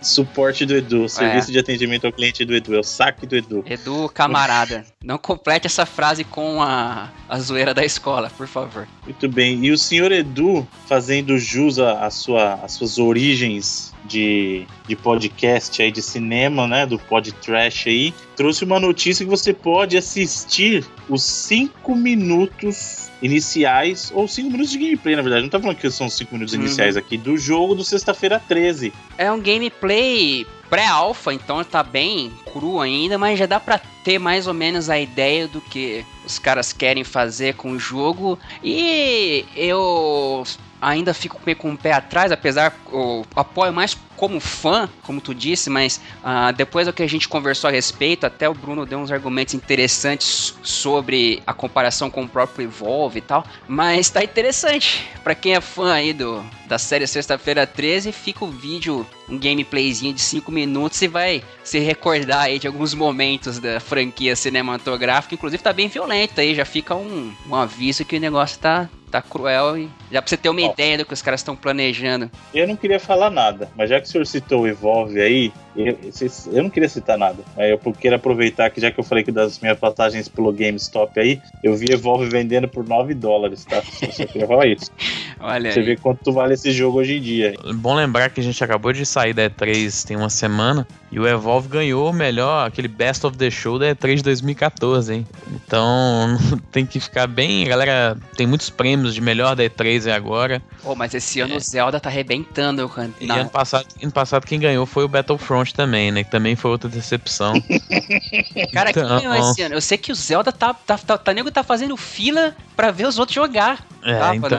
suporte do Edu, serviço de atendimento ao cliente do Edu, é o saque do Edu. Edu, camarada, não complete essa frase com a, a zoeira da escola, por favor. Muito bem, e o senhor Edu, fazendo jus à à sua, às suas origens de, de podcast aí, de cinema, né, do pod trash aí, trouxe uma notícia que você pode assistir os 5 minutos iniciais, ou 5 minutos de gameplay, na verdade, não tá falando que são 5 minutos Uhum. iniciais aqui, do jogo do sexta-feira 13. É um gameplay pré-alpha, então tá bem cru ainda, mas já dá pra ter mais ou menos a ideia do que os caras querem fazer com o jogo. E eu ainda fico meio com o pé atrás, apesar eu apoio mais como fã, como tu disse, mas ah, depois do que a gente conversou a respeito, até o Bruno deu uns argumentos interessantes sobre a comparação com o próprio Evolve e tal. Mas tá interessante. Pra quem é fã aí do, da série Sexta-feira 13, fica o vídeo, um gameplayzinho de 5 minutos e vai se recordar aí de alguns momentos da franquia cinematográfica. Inclusive tá bem violento aí, já fica um, um aviso que o negócio tá, tá cruel e já pra você ter uma ideia do que os caras estão planejando. Eu não queria falar nada, mas já que o senhor citou o Evolve aí, eu, não queria citar nada. Mas eu quero aproveitar que já que eu falei que das minhas passagens pelo GameStop aí, eu vi Evolve vendendo por 9 dólares, tá? Eu só queria falar isso. Olha Você aí. vê quanto vale esse jogo hoje em dia. Bom lembrar que a gente acabou de sair da E3 tem uma semana E o Evolve ganhou o melhor, aquele Best of the Show da E3 de 2014, hein? Então tem que ficar bem. Galera, tem muitos prêmios de melhor da E3 agora. Pô, mas esse ano é. o Zelda tá arrebentando. E ano passado, ano passado quem ganhou foi o Battlefront também, né? Que também foi outra decepção. Cara, então, quem ganhou esse ano? Eu sei que o Zelda tá. tá, tá, tá nego tá fazendo fila pra ver os outros jogar. É, tá, então,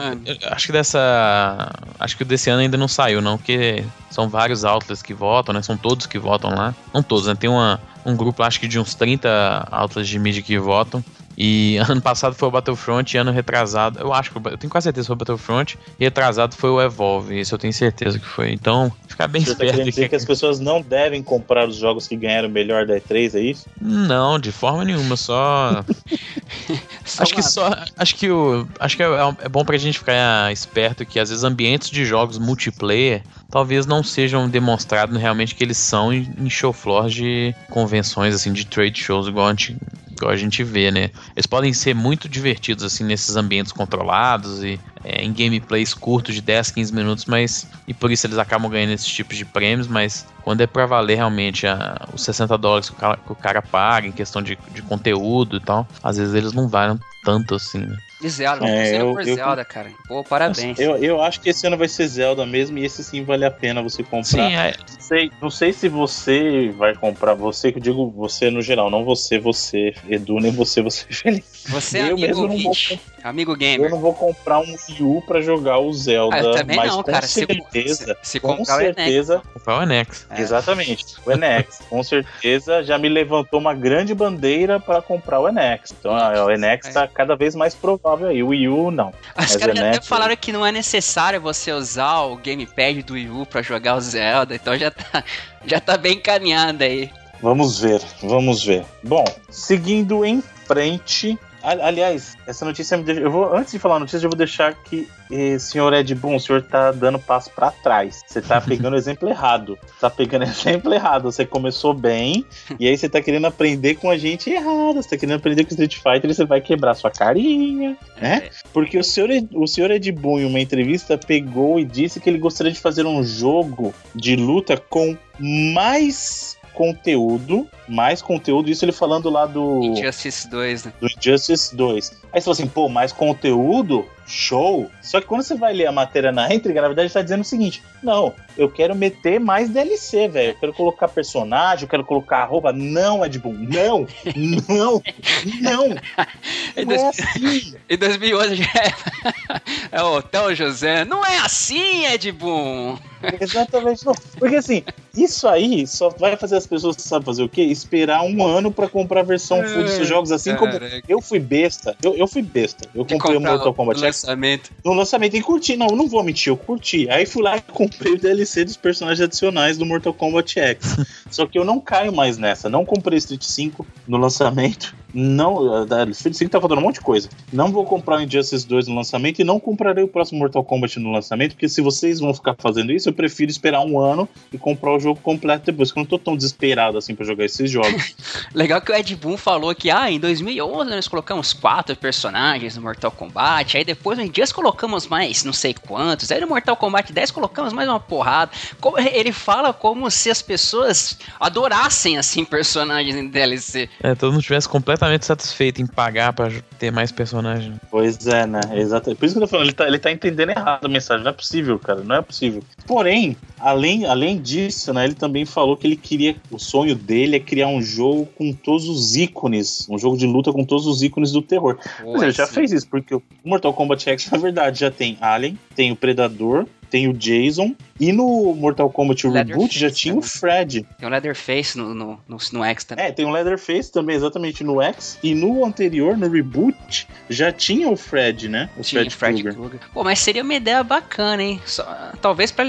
acho que dessa. Acho que desse ano ainda não saiu, não, porque são vários outlets que votam, né? São todos que votam lá. Não todos, né? Tem uma, um grupo, acho que de uns 30 outlets de mídia que votam. E ano passado foi o Battlefront e ano retrasado, eu acho que eu tenho quase certeza que foi o Battlefront e retrasado foi o Evolve, isso eu tenho certeza que foi. Então, ficar bem Você tá esperto. Tá dizer que... que as pessoas não devem comprar os jogos que ganharam melhor da E3, é isso? Não, de forma nenhuma, só só acho que só acho que o acho que é, é bom pra gente ficar esperto que às vezes ambientes de jogos multiplayer talvez não sejam demonstrados realmente que eles são em show floors de convenções assim de trade shows igual a gente, igual a gente vê, né? Eles podem ser muito divertidos assim nesses ambientes controlados e é, em gameplays curtos de 10, 15 minutos, mas e por isso eles acabam ganhando esses tipos de prêmios, mas quando é para valer realmente a, os 60 dólares que o cara, que o cara paga em questão de, de conteúdo e tal, às vezes eles não valem tanto assim, né? De Zelda, é, eu, por eu, Zelda, cara. Pô, parabéns. Eu, eu acho que esse ano vai ser Zelda mesmo, e esse sim vale a pena você comprar. Sim, é... não, sei, não sei se você vai comprar, você que eu digo você no geral, não você, você, Edu, nem você, você, Felipe. Você é eu amigo mesmo vou, amigo gamer. Eu não vou comprar um Wii U pra jogar o Zelda, ah, eu também mas não, com cara. certeza, se, se com certeza... Comprar o Enex. É. Exatamente, o Enex. com certeza já me levantou uma grande bandeira para comprar o Enex. Então o Enex tá cada vez mais provável aí. O Wii U, não. Os caras até falaram que não é necessário você usar o gamepad do Wii U pra jogar o Zelda, então já tá, já tá bem encaminhado aí. Vamos ver, vamos ver. Bom, seguindo em frente, Aliás, essa notícia me deixa. Eu vou, antes de falar a notícia, eu vou deixar que, eh, senhor Ed Boon, o senhor tá dando passo para trás. Você tá pegando o exemplo errado. Tá pegando o exemplo errado. Você começou bem, e aí você tá querendo aprender com a gente errado. Você tá querendo aprender com Street Fighter e você vai quebrar sua carinha, né? É. Porque o senhor, o senhor Ed Boon, em uma entrevista, pegou e disse que ele gostaria de fazer um jogo de luta com mais conteúdo, mais conteúdo, isso ele falando lá do. Injustice 2, né? Do Injustice 2. Aí você falou assim, pô, mais conteúdo? Show! Só que quando você vai ler a matéria na íntegra, na verdade está dizendo o seguinte: não, eu quero meter mais DLC, velho. Eu quero colocar personagem, eu quero colocar roupa. Não, Ed Boon, não, não, não. Não é assim. Em 2011 já é, é o Hotel José. Não é assim, Ed Boon. Exatamente, não. Porque assim, isso aí só vai fazer as pessoas, sabe fazer o quê? Esperar um ano para comprar a versão full desses jogos, assim como eu fui besta. Eu, eu fui besta. Eu comprei o Mortal Kombat X lançamento. No lançamento e curti. Não, não vou mentir, eu curti. Aí fui lá e comprei o DLC dos personagens adicionais do Mortal Kombat X. Só que eu não caio mais nessa. Não comprei Street 5 no lançamento. Não, da Street 5 tá faltando um monte de coisa. Não vou comprar o Injustice 2 no lançamento e não comprarei o próximo Mortal Kombat no lançamento, porque se vocês vão ficar fazendo isso, eu prefiro esperar um ano e comprar o jogo completo depois, porque eu não tô tão desesperado assim para jogar esses jogos. Legal que o Ed Boon falou que, ah, em 2011 nós colocamos quatro personagens no Mortal Kombat, aí depois no Injustice colocamos mais não sei quantos, aí no Mortal Kombat 10 colocamos mais uma porrada. Como, ele fala como se as pessoas adorassem, assim, personagens em DLC. É, todo mundo tivesse completamente completamente satisfeito em pagar para ter mais personagens. Pois é, né? Exatamente. Por isso que eu tô falando, ele tá, ele tá entendendo errado a mensagem. Não é possível, cara. Não é possível. Porém, além, além disso, né? Ele também falou que ele queria. O sonho dele é criar um jogo com todos os ícones. Um jogo de luta com todos os ícones do terror. Mas ele já fez isso, porque o Mortal Kombat X, na verdade, já tem Alien, tem o Predador, tem o Jason. E no Mortal Kombat Reboot já tinha o Fred. Tem o Leatherface no, no, no, no X também. É, tem o Leatherface também, exatamente no X. E no anterior, no Reboot, já tinha o Fred, né? O tinha Fred, Fred Krueger. Krueger. Pô, mas seria uma ideia bacana, hein? Só, talvez pra,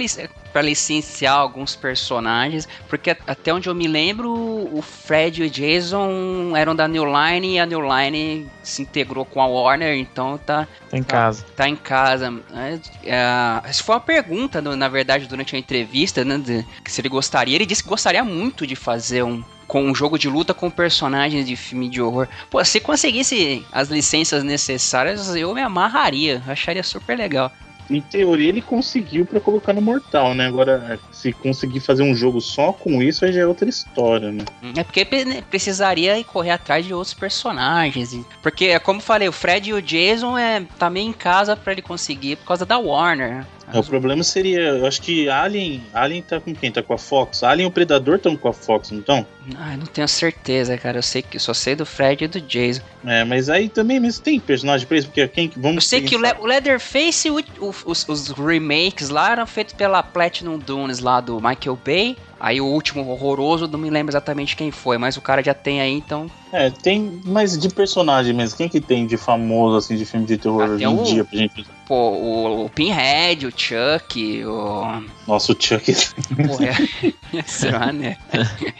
para licenciar alguns personagens, porque até onde eu me lembro, o Fred e o Jason eram da New Line e a New Line se integrou com a Warner, então tá, tá em tá, casa. Tá em casa. É, é, foi uma pergunta, na verdade, durante a entrevista, né, de, que se ele gostaria. Ele disse que gostaria muito de fazer um, com um jogo de luta com personagens de filme de horror. Pô, se conseguisse as licenças necessárias, eu me amarraria. Acharia super legal. Em teoria ele conseguiu para colocar no Mortal, né? Agora, se conseguir fazer um jogo só com isso, aí já é outra história, né? É porque né, precisaria correr atrás de outros personagens. Porque, como eu falei, o Fred e o Jason é tá meio em casa para ele conseguir por causa da Warner. É, o problema seria, eu acho que Alien, Alien tá com quem? Tá com a Fox? Alien e o Predador estão com a Fox, não estão? Ah, eu não tenho certeza, cara. Eu sei que só sei do Fred e do Jason. É, mas aí também mesmo tem personagem preso, porque quem vamos Eu sei que o, Le o Leatherface e os, os, remakes lá eram feitos pela Platinum Dunes lá do Michael Bay. Aí o último horroroso, não me lembro exatamente quem foi, mas o cara já tem aí, então. É, tem, mas de personagem mesmo, quem que tem de famoso, assim, de filme de terror ah, hoje em dia pra gente Pô, o, o, Pinhead, o Chuck, o. Nossa, o Chuck. Pô, é. Será, né?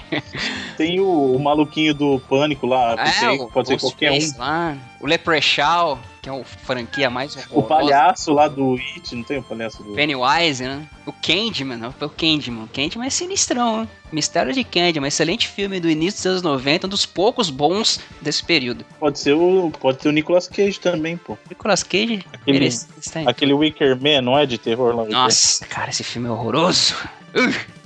tem o, o, maluquinho do Pânico lá, é, pode ser qualquer um. Lá, o Leprechaun que é o franquia mais horrorosa. O palhaço lá do It, não tem o palhaço do... Pennywise, né? O Candyman, não, o Candyman. O Candyman é sinistrão, né? Mistério de Candyman, excelente filme do início dos anos 90, um dos poucos bons desse período. Pode ser o, pode ser o Nicolas Cage também, pô. Nicolas Cage? Aquele, merece, aquele Wicker Man, não é de terror lá? Nossa, cara, esse filme é horroroso.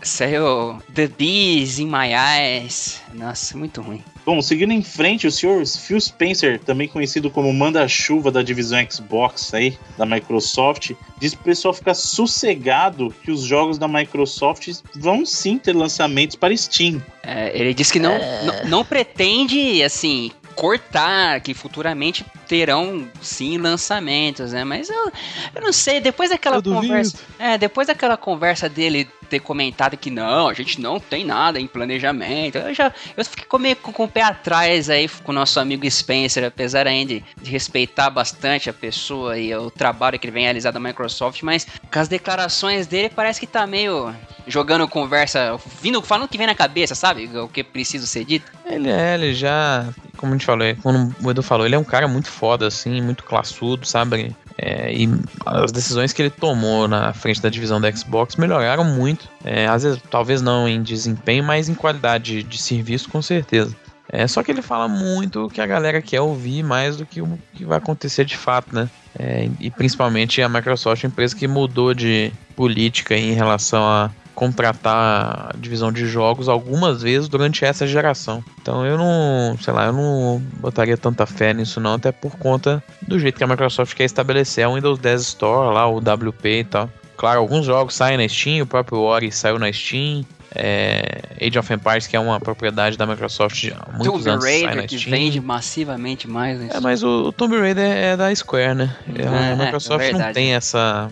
Saiu The Bees in My Eyes. Nossa, muito ruim. Bom, seguindo em frente, o senhor Phil Spencer, também conhecido como manda-chuva da divisão Xbox aí, da Microsoft, diz pro pessoal ficar sossegado que os jogos da Microsoft vão sim ter lançamentos para Steam. É, ele disse que não, é... não, não pretende, assim, cortar, que futuramente terão sim lançamentos, né? Mas eu, eu não sei, depois daquela eu conversa. Duvido. É, depois daquela conversa dele ter comentado que não, a gente não tem nada em planejamento. Eu já eu fiquei com, meio, com, com o pé atrás aí com o nosso amigo Spencer, apesar ainda de, de respeitar bastante a pessoa e o trabalho que ele vem realizar da Microsoft, mas com as declarações dele parece que tá meio jogando conversa, vindo, falando o que vem na cabeça, sabe? O que precisa ser dito. Ele é, ele já, como a gente falou, como o Edu falou, ele é um cara muito foda, assim, muito classudo, sabe? É, e as decisões que ele tomou na frente da divisão da Xbox melhoraram muito. É, às vezes, talvez não em desempenho, mas em qualidade de serviço, com certeza. É só que ele fala muito o que a galera quer ouvir mais do que o que vai acontecer de fato, né? É, e principalmente a Microsoft, empresa que mudou de política em relação a contratar divisão de jogos algumas vezes durante essa geração. Então eu não, sei lá, eu não botaria tanta fé nisso não, até por conta do jeito que a Microsoft quer estabelecer o Windows 10 Store lá, o WP e tal. Claro, alguns jogos saem na Steam, o próprio Ori saiu na Steam, é, Age of Empires, que é uma propriedade da Microsoft há muitos Tomb anos. Tomb Raider, que vende massivamente mais. É, mas o, o Tomb Raider é, da Square, né? É, a é, Microsoft é não tem essa.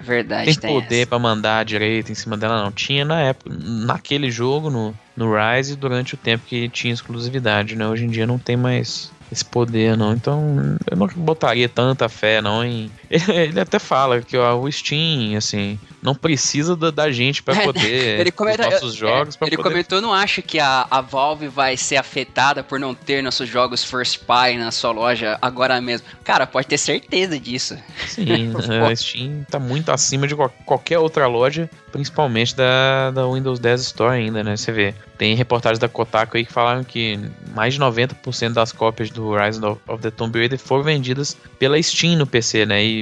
Verdade, tem poder para mandar direito em cima dela, não. Tinha na época, naquele jogo, no, no Rise, durante o tempo que tinha exclusividade, né? Hoje em dia não tem mais esse poder, não. Então, eu não botaria tanta fé, não, em... Ele até fala que ó, o Steam, assim, não precisa da, da gente para poder ele comenta, nossos jogos. É, ele poder... comentou, não acho que a, a Valve vai ser afetada por não ter nossos jogos first party na sua loja agora mesmo. Cara, pode ter certeza disso. Sim, a Steam tá muito acima de qualquer outra loja, principalmente da, da Windows 10 Store ainda, né? Você vê, tem reportagens da Kotaku aí que falaram que mais de 90% das cópias do Rise of the Tomb Raider foram vendidas pela Steam no PC, né? E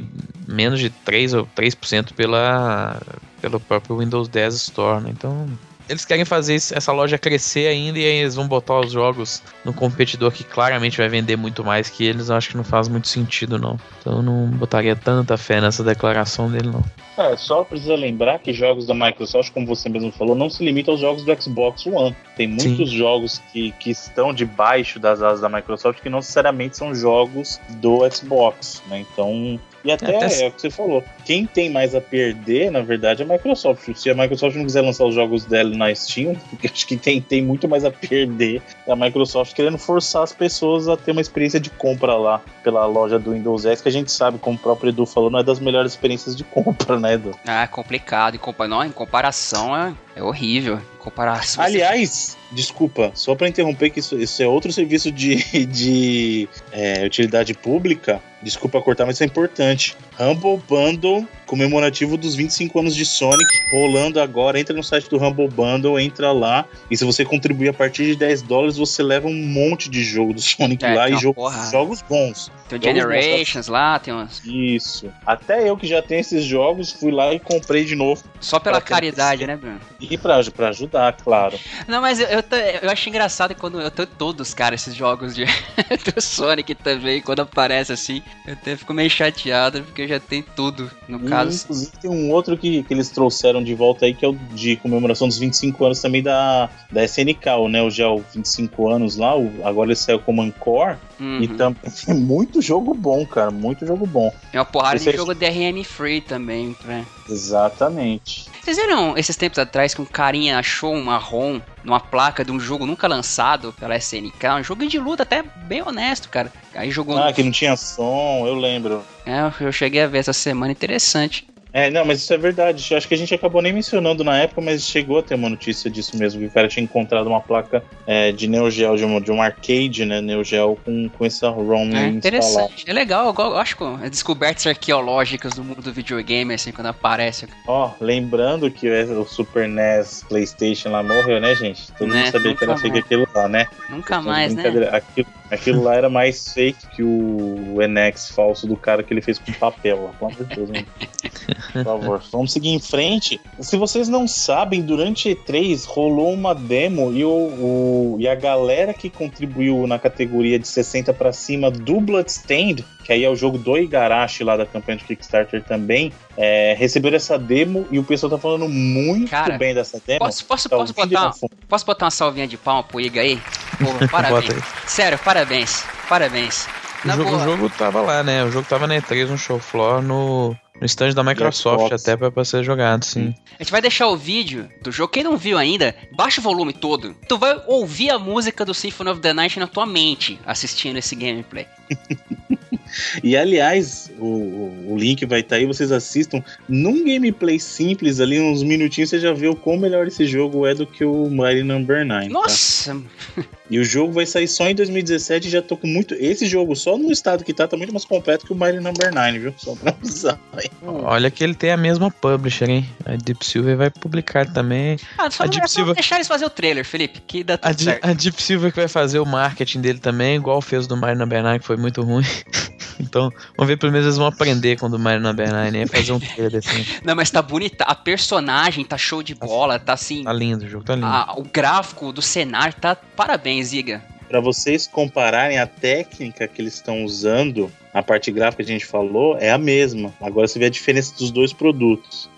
menos de 3 ou 3% pela pelo próprio Windows 10 Store, né? Então, eles querem fazer essa loja crescer ainda e aí eles vão botar os jogos no competidor que claramente vai vender muito mais que eles. Eu acho que não faz muito sentido, não. Então eu não botaria tanta fé nessa declaração dele, não. É, só precisa lembrar que jogos da Microsoft, como você mesmo falou, não se limitam aos jogos do Xbox One. Tem muitos Sim. jogos que, que estão debaixo das asas da Microsoft que não necessariamente são jogos do Xbox, né? Então e até, até, é o que você falou. Quem tem mais a perder, na verdade, é a Microsoft. Se a Microsoft não quiser lançar os jogos dela na Steam, acho que quem tem muito mais a perder é a Microsoft querendo forçar as pessoas a ter uma experiência de compra lá pela loja do Windows 10, que a gente sabe, como o próprio Edu falou, não é das melhores experiências de compra, né, Edu? Ah, é complicado. Em, compa não, em comparação, é É horrível. Comparação. Aliás, desculpa, só para interromper que isso, isso, é outro serviço de, de é, utilidade pública. Desculpa cortar, mas isso é importante. Humble Bundle comemorativo dos 25 anos de Sonic, rolando agora. Entra no site do Humble Bundle, entra lá. E se você contribuir a partir de 10 dólares, você leva um monte de jogo do Sonic é, lá e jogo, jogos bons. Tem o Generations bons. lá, tem umas. Isso. Até eu que já tenho esses jogos, fui lá e comprei de novo. Só pela caridade, né, Bruno? E pra, pra ajudar, claro. Não, mas eu, eu, eu acho engraçado quando eu tô todos, cara, esses jogos de, do Sonic também, quando aparece assim, eu até fico meio chateado, porque já tem tudo, no hum, caso. Inclusive tem um outro que, que eles trouxeram de volta aí, que é o de comemoração dos 25 anos também da, da SNK, o Neo Geo 25 anos lá, o, agora ele saiu como Encore, uhum. e também é muito jogo bom, cara, muito jogo bom. É uma porrada de é... jogo DRM Free também, né? Exatamente. Vocês viram esses tempos atrás que um carinha achou uma ROM numa placa de um jogo nunca lançado pela SNK? Um jogo de luta até bem honesto, cara. Aí jogou. Ah, que não tinha som, eu lembro. É, eu cheguei a ver essa semana, interessante. É, não, mas isso é verdade. Acho que a gente acabou nem mencionando na época, mas chegou a ter uma notícia disso mesmo. Que o cara tinha encontrado uma placa é, de Neo Geo, de um, de um arcade, né? Neo Geo com, com essa ROM é, interessante. É legal, eu, acho que é descobertas arqueológicas do mundo do videogame, assim, quando aparece. Ó, oh, lembrando que o Super NES PlayStation lá morreu, né, gente? Todo né? mundo sabia Nunca que era fake aquilo lá, né? Nunca mais, né? Aquilo, aquilo lá era mais fake que o NX falso do cara que ele fez com papel, pelo amor de Deus, né? Por favor, vamos seguir em frente. Se vocês não sabem, durante E3 rolou uma demo e, o, o e a galera que contribuiu na categoria de 60 para cima do Bloodstained, que aí é o jogo do Igarashi lá da campanha de Kickstarter também, é, receberam essa demo e o pessoal tá falando muito Cara, bem dessa demo. Posso, posso, tá posso, botar, posso botar uma salvinha de palma pro Iga aí? Pô, parabéns. Sério, parabéns. Parabéns. O jogo, o jogo, tava lá, né? O jogo tava na E3 no show floor no no stand da Microsoft até pra, pra ser jogado, sim. A gente vai deixar o vídeo do jogo. Quem não viu ainda, baixa o volume todo. Tu vai ouvir a música do Symphony of the Night na tua mente assistindo esse gameplay. e aliás, o, o link vai estar tá aí, vocês assistam. Num gameplay simples, ali, uns minutinhos, você já vê o quão melhor esse jogo é do que o Mighty Number 9. Tá? Nossa! Tá? E o jogo vai sair só em 2017 e já tô com muito. Esse jogo, só no estado que tá, tá muito mais completo que o Mighty Number 9, viu? Só pra avisar. Olha que ele tem a mesma publisher, hein? A Deep Silver vai publicar também. Ah, só, a Deep é Silver... deixar eles fazer o trailer, Felipe, que dá tudo a, certo. a Deep Silver que vai fazer o marketing dele também, igual fez do Mighty Number 9, que foi muito ruim. Então, vamos ver, pelo menos eles vão aprender quando o Mario Number 9 é fazer um trailer assim. Não, mas tá bonita. A personagem tá show de bola, tá assim. Tá lindo o jogo, tá lindo. A, o gráfico do cenário tá. Parabéns, Iga. Para vocês compararem a técnica que eles estão usando, a parte gráfica que a gente falou é a mesma. Agora você vê a diferença dos dois produtos.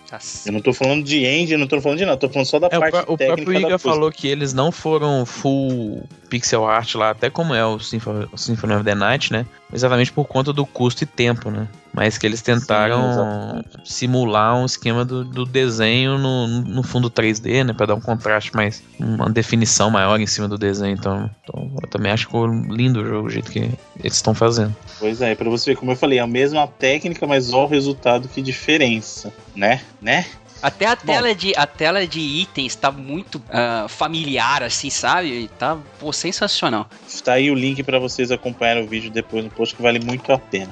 Eu não tô falando de engine, não tô falando de nada, tô falando só da é, parte o, técnica. O próprio Iga falou que eles não foram full pixel art lá, até como é o Symphony, o Symphony of the Night, né? Exatamente por conta do custo e tempo, né? Mas que eles tentaram Sim, simular um esquema do, do desenho no, no, fundo 3D, né? Pra dar um contraste mais. uma definição maior em cima do desenho. Então, então eu também acho que ficou lindo o jogo, o jeito que eles estão fazendo. Pois é, pra você ver, como eu falei, é a mesma técnica, mas olha o resultado, que diferença, né? Né? Até a tela, de, a tela de itens tá muito uh, familiar, assim, sabe? Tá pô, sensacional. Tá aí o link para vocês acompanharem o vídeo depois no post, que vale muito a pena.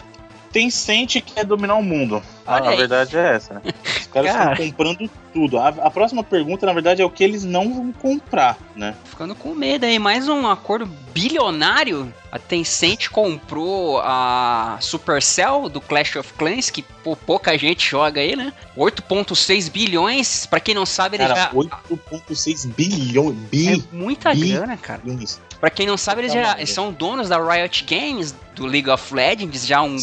Tencent quer dominar o mundo. Ah, a verdade é essa, né? Os caras Cara. estão comprando tudo. A, a, próxima pergunta, na verdade, é o que eles não vão comprar, né? Ficando com medo aí. Mais um acordo bilionário. A Tencent comprou a Supercell do Clash of Clans, que pô, pouca gente joga aí, né? 8.6 bilhões. Pra quem não sabe, ele já... 8.6 bilhões. Bi, é muita bi, grana, cara. Bilhões. Pra quem não sabe, eles já são donos da Riot Games, do League of Legends, já há um,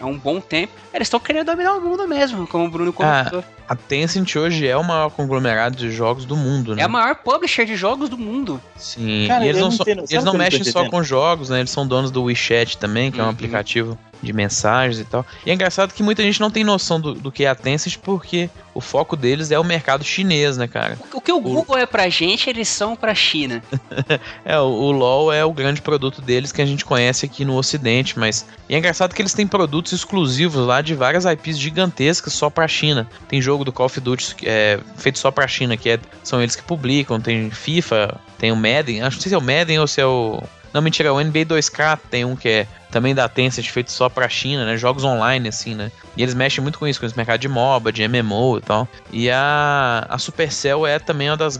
há um bom tempo. Eles estão querendo dominar o mundo mesmo, como o Bruno comentou. Ah, a Tencent hoje é o maior conglomerado de jogos do mundo, né? É a maior publisher de jogos do mundo. Sim, Cara, e eles não, so, eles não mexem só com jogos, né? Eles são donos do WeChat também, que uhum. é um aplicativo de mensagens e tal. E é engraçado que muita gente não tem noção do, do que é a Tencent porque o foco deles é o mercado chinês, né, cara? O que o Google o... é pra gente, eles são pra China. é, o, o, LoL é o grande produto deles que a gente conhece aqui no Ocidente, mas e é engraçado que eles têm produtos exclusivos lá de várias IPs gigantescas só pra China. Tem jogo do Call of Duty é, feito só pra China, que é, são eles que publicam, tem FIFA, tem o Madden, acho que não sei se é o Madden ou se é o não, mentira, o NBA 2K tem um que é também da Tencent feito só pra China, né? Jogos online, assim, né? E eles mexem muito com isso, com esse mercado de MOBA, de MMO e tal. E a, a Supercell é também uma das.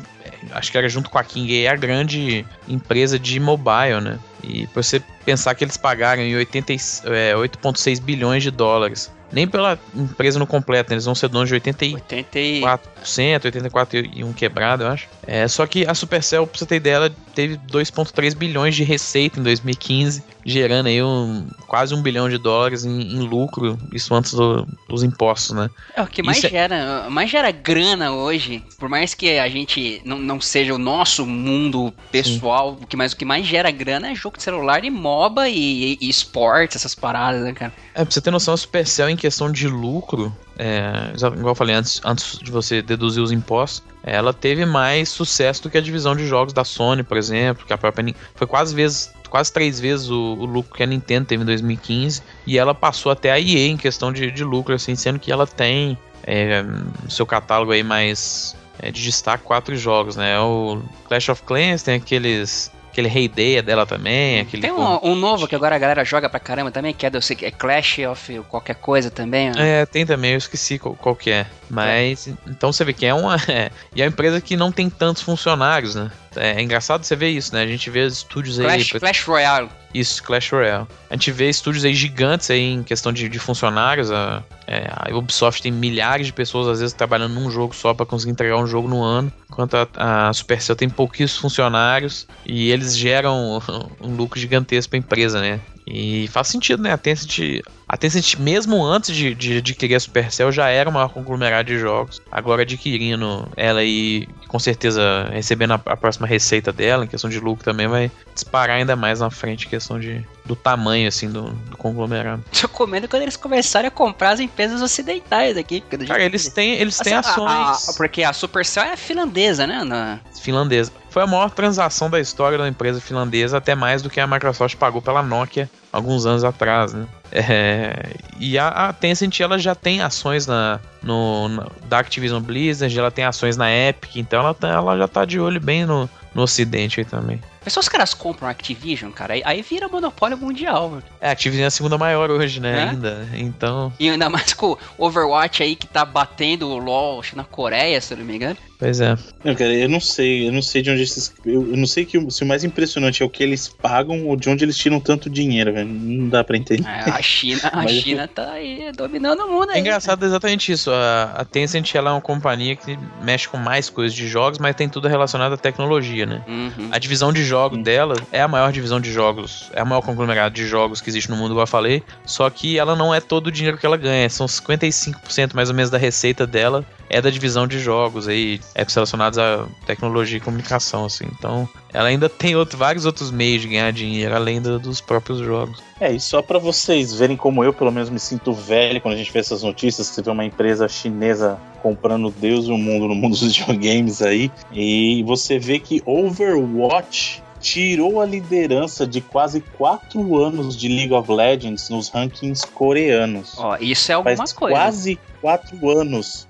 Acho que era junto com a King, é a grande empresa de mobile, né? E pra você pensar que eles pagaram em 8,6 é, bilhões de dólares nem pela empresa no completo, né? eles vão ser donos de 84%, 84 e um quebrado, eu acho. É, só que a Supercell, pra você ter ideia, ela teve 2,3 bilhões de receita em 2015, gerando aí um, quase um bilhão de dólares em, em lucro, isso antes do, dos impostos, né? É o que mais isso é gera, é... mais gera grana hoje, por mais que a gente não, não seja o nosso mundo pessoal, o que, mais, o que mais gera grana é jogo de celular e MOBA e, e, e esportes, essas paradas, né, cara? É, pra você ter noção, a Supercell em questão de lucro, é, igual eu falei antes, antes de você deduzir os impostos, ela teve mais sucesso do que a divisão de jogos da Sony, por exemplo, que a própria foi quase vezes quase três vezes o, o, lucro que a Nintendo teve em 2015 e ela passou até a EA em questão de, de lucro, assim, sendo que ela tem é, seu catálogo aí mais é, de destaque quatro jogos, né? O Clash of Clans tem aqueles aquele Heyday dela também. Aquele Tem um, um, novo que agora a galera joga pra caramba também, que é, do, é Clash of qualquer coisa também. É, tem também, eu esqueci qual, qual que é. Mas, é. então você vê que é uma. É, e é uma empresa que não tem tantos funcionários, né? É, é engraçado você ver isso, né? A gente vê estúdios aí. Clash Royale. Isso, Clash Royale. A gente vê estúdios aí gigantes aí em questão de, de funcionários. A, é, a, Ubisoft tem milhares de pessoas, às vezes, trabalhando num jogo só para conseguir entregar um jogo no ano. Enquanto a, a Supercell tem pouquíssimos funcionários e eles geram um lucro gigantesco para a empresa, né? E faz sentido, né? A Tencent, a Tencent mesmo antes de, de adquirir a Supercell, já era uma conglomerado de jogos. Agora adquirindo ela e com certeza recebendo a, a, próxima receita dela, em questão de lucro também, vai disparar ainda mais na frente em questão de, do tamanho, assim, do, do conglomerado. Tô comendo quando eles começarem a comprar as empresas ocidentais aqui. Cara, eles têm, eles têm assim, ações... A, a, porque a Supercell é finlandesa, né? Na... Finlandesa. Foi a maior transação da história da empresa finlandesa, até mais do que a Microsoft pagou pela Nokia alguns anos atrás, né? É, e a, a, Tencent ela já tem ações na, no, na, da Activision Blizzard, ela tem ações na Epic, então ela, tá, ela já tá de olho bem no, no ocidente aí também. Mas só os caras compram Activision, cara, aí, aí vira monopólio mundial. Mano. É, a Activision é a segunda maior hoje, né, é? ainda, então... E ainda mais com o Overwatch aí que tá batendo o LoL, na Coreia, se eu não me engano. Pois é. Não, cara, eu não sei, eu não sei de onde esses... Eu, eu não sei que, se o mais impressionante é o que eles pagam ou de onde eles tiram tanto dinheiro, velho. Não dá pra entender. É, a China, a China tá aí dominando o mundo aí. É engraçado exatamente isso. A, a Tencent ela é uma companhia que mexe com mais coisas de jogos, mas tem tudo relacionado à tecnologia, né? Uhum. A divisão de jogos uhum. dela é a maior divisão de jogos, é a maior conglomerado de jogos que existe no mundo, igual eu falei. Só que ela não é todo o dinheiro que ela ganha. São 55% mais ou menos da receita dela é da divisão de jogos aí, é relacionados a tecnologia e comunicação, assim. Então, ela ainda tem outro, vários outros meios de ganhar dinheiro, além do, dos próprios jogos. É, e só para vocês verem como eu, pelo menos, me sinto velho quando a gente vê essas notícias, que você vê uma empresa chinesa comprando Deus e o mundo no mundo dos videogames aí, e você vê que Overwatch tirou a liderança de quase quatro anos de League of Legends nos rankings coreanos. Ó, isso é alguma Faz coisa. Quase quatro anos,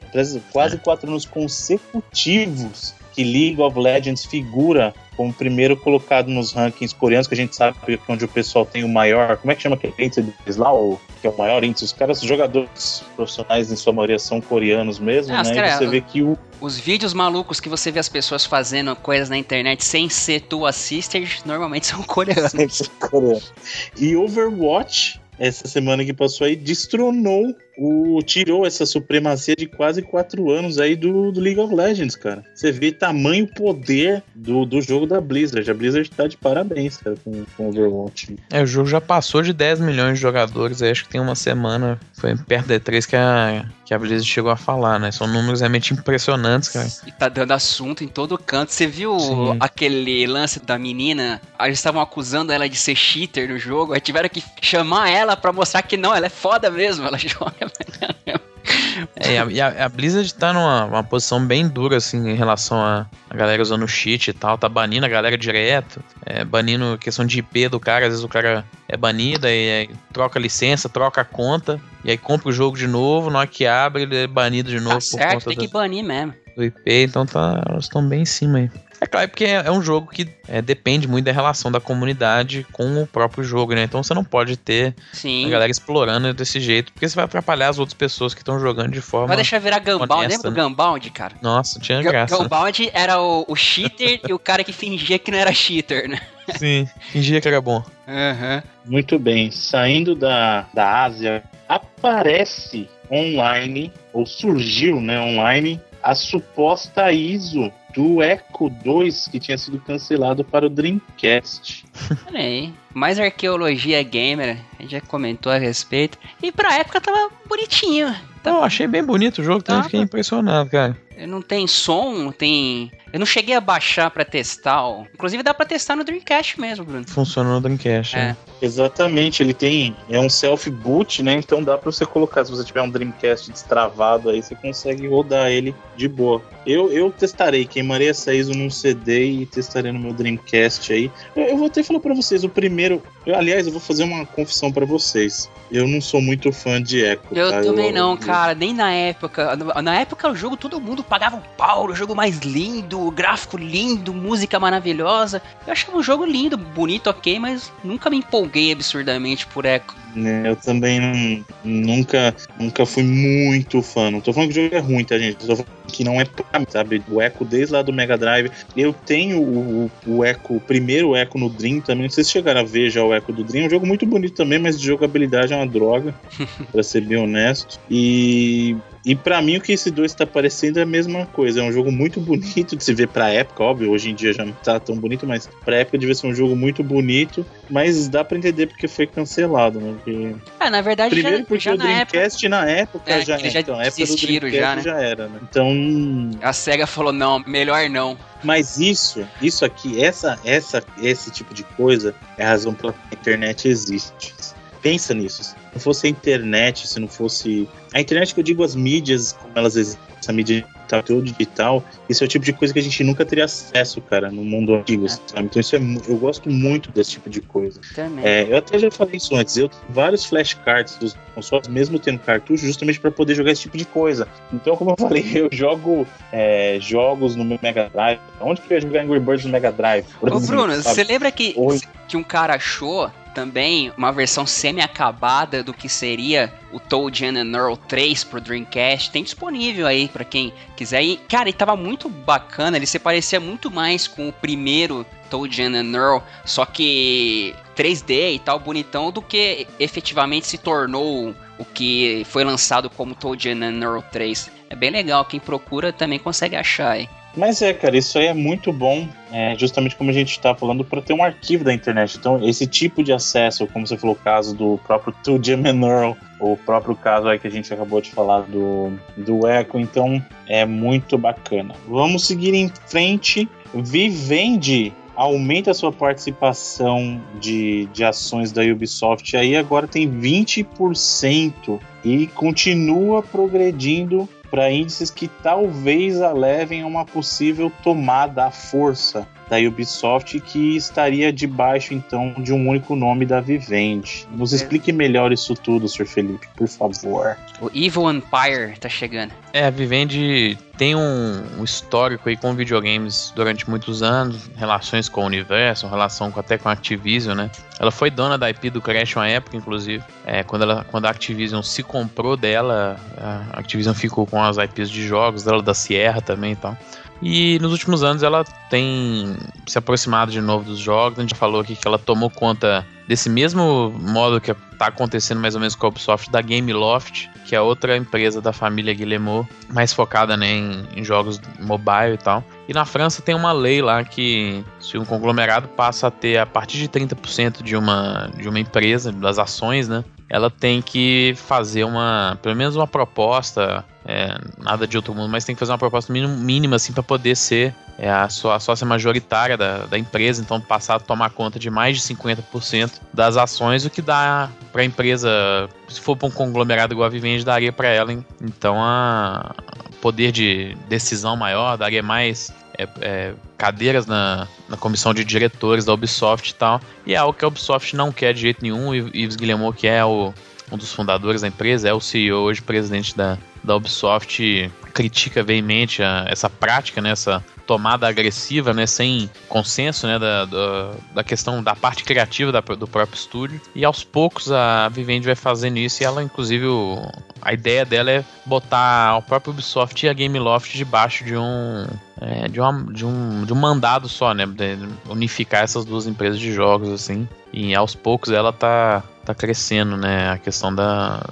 quase quatro anos consecutivos que League of Legends figura como primeiro colocado nos rankings coreanos, que a gente sabe que é onde o pessoal tem o maior. Como é que chama aquele índice deles lá? O, que é o maior índice? Os caras, os jogadores profissionais, em sua maioria, são coreanos mesmo, ah, né? Cara, e você vê que o. Os vídeos malucos que você vê as pessoas fazendo coisas na internet sem ser tu assister, normalmente são coreanos. Sempre coreano. E Overwatch, essa semana que passou aí, destronou o, tirou essa supremacia de quase quatro anos aí do, do League of Legends, cara. Você vê tamanho poder do, do jogo da Blizzard. A Blizzard tá de parabéns, cara, com, com Overwatch. É, o jogo já passou de 10 milhões de jogadores, aí acho que tem uma semana, foi perto de três que a, que a Blizzard chegou a falar, né? São números realmente impressionantes, cara. E tá dando assunto em todo canto. Você viu Sim. aquele lance da menina? Eles estavam acusando ela de ser cheater no jogo, aí tiveram que chamar ela para mostrar que não, ela é foda mesmo, ela joga É, e a, a, Blizzard tá numa posição bem dura, assim, em relação a, a galera usando cheat e tal. Tá banindo a galera direto, é, banindo questão de IP do cara. Às vezes o cara é banido, aí, aí troca licença, troca a conta, e aí compra o jogo de novo. Na hora que abre, ele é banido de novo. Tá certo, tem do, que banir mesmo. Do IP, então tá, elas estão bem em cima aí. É claro, porque é, é um jogo que é, depende muito da relação da comunidade com o próprio jogo, né? Então você não pode ter Sim. a galera explorando desse jeito, porque você vai atrapalhar as outras pessoas que estão jogando de forma. Vai deixar virar Gunbound. Lembra do né? Gunbound, cara? Nossa, tinha G graça. Gunbound era o, o cheater e o cara que fingia que não era cheater, né? Sim, fingia que era bom. Uhum. Muito bem. Saindo da, da Ásia, aparece online, ou surgiu né, online, a suposta ISO do Echo 2 que tinha sido cancelado para o Dreamcast. Olha aí, mais arqueologia gamer, a gente já comentou a respeito. E pra época tava bonitinho. Tá... Eu achei bem bonito o jogo, também fiquei impressionado, cara. Não tem som, tem. Eu não cheguei a baixar para testar. Ó. Inclusive dá para testar no Dreamcast mesmo, Bruno. Funciona no Dreamcast. É. Né? Exatamente, ele tem. É um self-boot, né? Então dá para você colocar. Se você tiver um Dreamcast destravado aí, você consegue rodar ele de boa. Eu, eu testarei, queimarei essa ISO num CD e testarei no meu Dreamcast aí. Eu, eu vou até falar para vocês, o primeiro. Eu, aliás, eu vou fazer uma confissão para vocês. Eu não sou muito fã de Echo. Eu tá? também eu, não, cara. Nem na época. Na época o jogo todo mundo pagava um pau, o jogo mais lindo, gráfico lindo, música maravilhosa. Eu achava o jogo lindo, bonito, ok, mas nunca me empolguei absurdamente por Echo. É, eu também não, nunca, nunca fui muito fã. Não tô falando que o jogo é ruim, tá, gente? tô falando que não é pra mim, sabe? O Echo desde lá do Mega Drive. Eu tenho o, o Echo, o primeiro Echo no Dream também. Não sei se chegaram a ver já o Echo do Dream. É um jogo muito bonito também, mas de jogabilidade é uma droga, pra ser bem honesto. E e para mim o que esse 2 tá parecendo é a mesma coisa. É um jogo muito bonito de se ver pra época, óbvio. Hoje em dia já não tá tão bonito, mas pra época devia ser um jogo muito bonito. Mas dá pra entender porque foi cancelado, né? Porque... Ah, na verdade, Primeiro já, porque já o Dreamcast na época, na época é, já, já então, a época do Dreamcast já, né? já era, né? Então. A SEGA falou: não, melhor não. Mas isso, isso aqui, essa, essa, esse tipo de coisa é a razão pela que a internet existe. Pensa nisso. Não fosse a internet, se não fosse. A internet que eu digo as mídias, como elas existem, essa mídia digital, digital, isso é o tipo de coisa que a gente nunca teria acesso, cara, no mundo antigo, sabe? Então isso é, eu gosto muito desse tipo de coisa. É, eu até já falei isso antes, eu tenho vários flashcards dos consoles, mesmo tendo cartucho, justamente para poder jogar esse tipo de coisa. Então, como eu falei, eu jogo é, jogos no meu Mega Drive. Onde que eu ia jogar Angry Birds no Mega Drive? Ô, Bruno, você lembra que, que um cara achou também uma versão semi-acabada do que seria o Toe Jam and Earl 3 pro Dreamcast. Tem disponível aí para quem quiser. E, cara, ele tava muito bacana, ele se parecia muito mais com o primeiro Toe Jam and Earl, só que 3D e tal, bonitão, do que efetivamente se tornou o que foi lançado como Toe Jam and Earl 3. É bem legal, quem procura também consegue achar aí. Mas é, cara, isso aí é muito bom, é, justamente como a gente está falando, para ter um arquivo da internet. Então, esse tipo de acesso, como você falou, o caso do próprio 2G Earl, o próprio caso aí que a gente acabou de falar do, do Echo, então é muito bacana. Vamos seguir em frente. Vivendi aumenta a sua participação de, de ações da Ubisoft aí agora tem 20% e continua progredindo para índices que talvez a levem a uma possível tomada à força da Ubisoft que estaria debaixo então de um único nome da Vivendi. Nos é. explique melhor isso tudo, Sr. Felipe, por favor. O Evil Empire tá chegando. É, a Vivendi tem um, um histórico aí com videogames durante muitos anos, relações com o universo, relação com, até com a Activision, né? Ela foi dona da IP do Crash uma época, inclusive. É, quando, ela, quando a Activision se comprou dela, a Activision ficou com as IPs de jogos dela, da Sierra também e tal. E nos últimos anos ela tem se aproximado de novo dos jogos. A gente falou aqui que ela tomou conta desse mesmo modo que está acontecendo mais ou menos com a Ubisoft da Gameloft, que é outra empresa da família Guillemot, mais focada né, em, em, jogos mobile e tal. E na França tem uma lei lá que se um conglomerado passa a ter a partir de 30% de uma, de uma empresa, das ações, né? Ela tem que fazer uma, pelo menos uma proposta é, nada de outro mundo, mas tem que fazer uma proposta mínima assim para poder ser é, a, sua, a sócia majoritária da, da empresa, então passar a tomar conta de mais de 50% das ações, o que dá para a empresa, se for para um conglomerado igual a Vivendi, daria para ela então a poder de decisão maior, daria mais é, é, cadeiras na, na comissão de diretores da Ubisoft e tal. E é algo que a Ubisoft não quer de jeito nenhum. E Yves Guillemot, que é o, um dos fundadores da empresa, é o CEO hoje, presidente da, da Ubisoft, critica veemente a, essa prática, né, essa tomada agressiva, né, sem consenso, né, da, da, da questão da parte criativa da, do próprio estúdio. E aos poucos a Vivendi vai fazendo isso e ela, inclusive, o, a ideia dela é botar o próprio Ubisoft e a Gameloft debaixo de um é, de, uma, de, um, de um mandado só, né, de unificar essas duas empresas de jogos assim. E aos poucos ela tá tá crescendo, né? A questão da,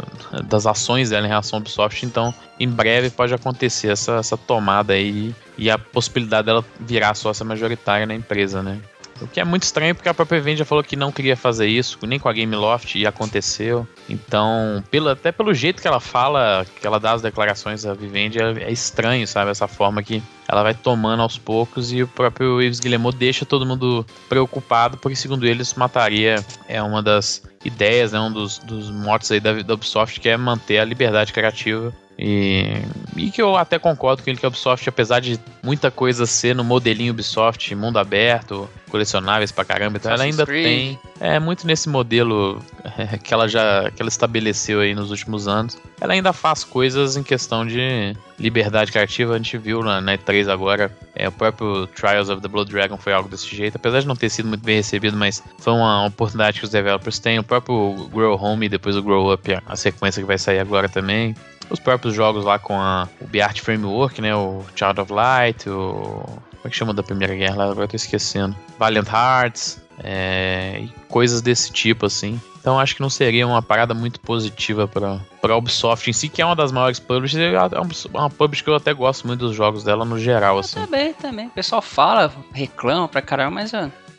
das ações dela em relação ao Ubisoft. Então, em breve pode acontecer essa, essa tomada aí e a possibilidade dela virar sócia majoritária na empresa, né? O que é muito estranho porque a própria Vivendi já falou que não queria fazer isso, nem com a Gameloft, e aconteceu. Então, pelo, até pelo jeito que ela fala, que ela dá as declarações da Vivendi, é, é estranho, sabe? Essa forma que ela vai tomando aos poucos e o próprio Yves Guillemot deixa todo mundo preocupado, porque segundo eles mataria é uma das ideias, né, um dos, dos motos aí da, da Ubisoft, que é manter a liberdade criativa e, e, que eu até concordo com ele que a Ubisoft, apesar de muita coisa ser no modelinho Ubisoft, mundo aberto, colecionáveis pra caramba, então ela ainda tem. É muito nesse modelo é, que ela já que ela estabeleceu aí nos últimos anos. Ela ainda faz coisas em questão de liberdade criativa. A gente viu na, na E3 agora. É, o próprio Trials of the Blood Dragon foi algo desse jeito. Apesar de não ter sido muito bem recebido, mas foi uma oportunidade que os developers têm. O próprio Grow Home e depois o Grow Up, a sequência que vai sair agora também os próprios jogos lá com a, o BART Framework, né? O Child of Light, o. Como é que chama da Primeira Guerra lá? Agora eu tô esquecendo. Valiant Hearts, é, coisas desse tipo, assim. Então acho que não seria uma parada muito positiva para a Ubisoft em si, que é uma das maiores publishers. É uma publisher que eu até gosto muito dos jogos dela no geral, assim. Eu também, também. O pessoal fala, reclama pra caramba, mas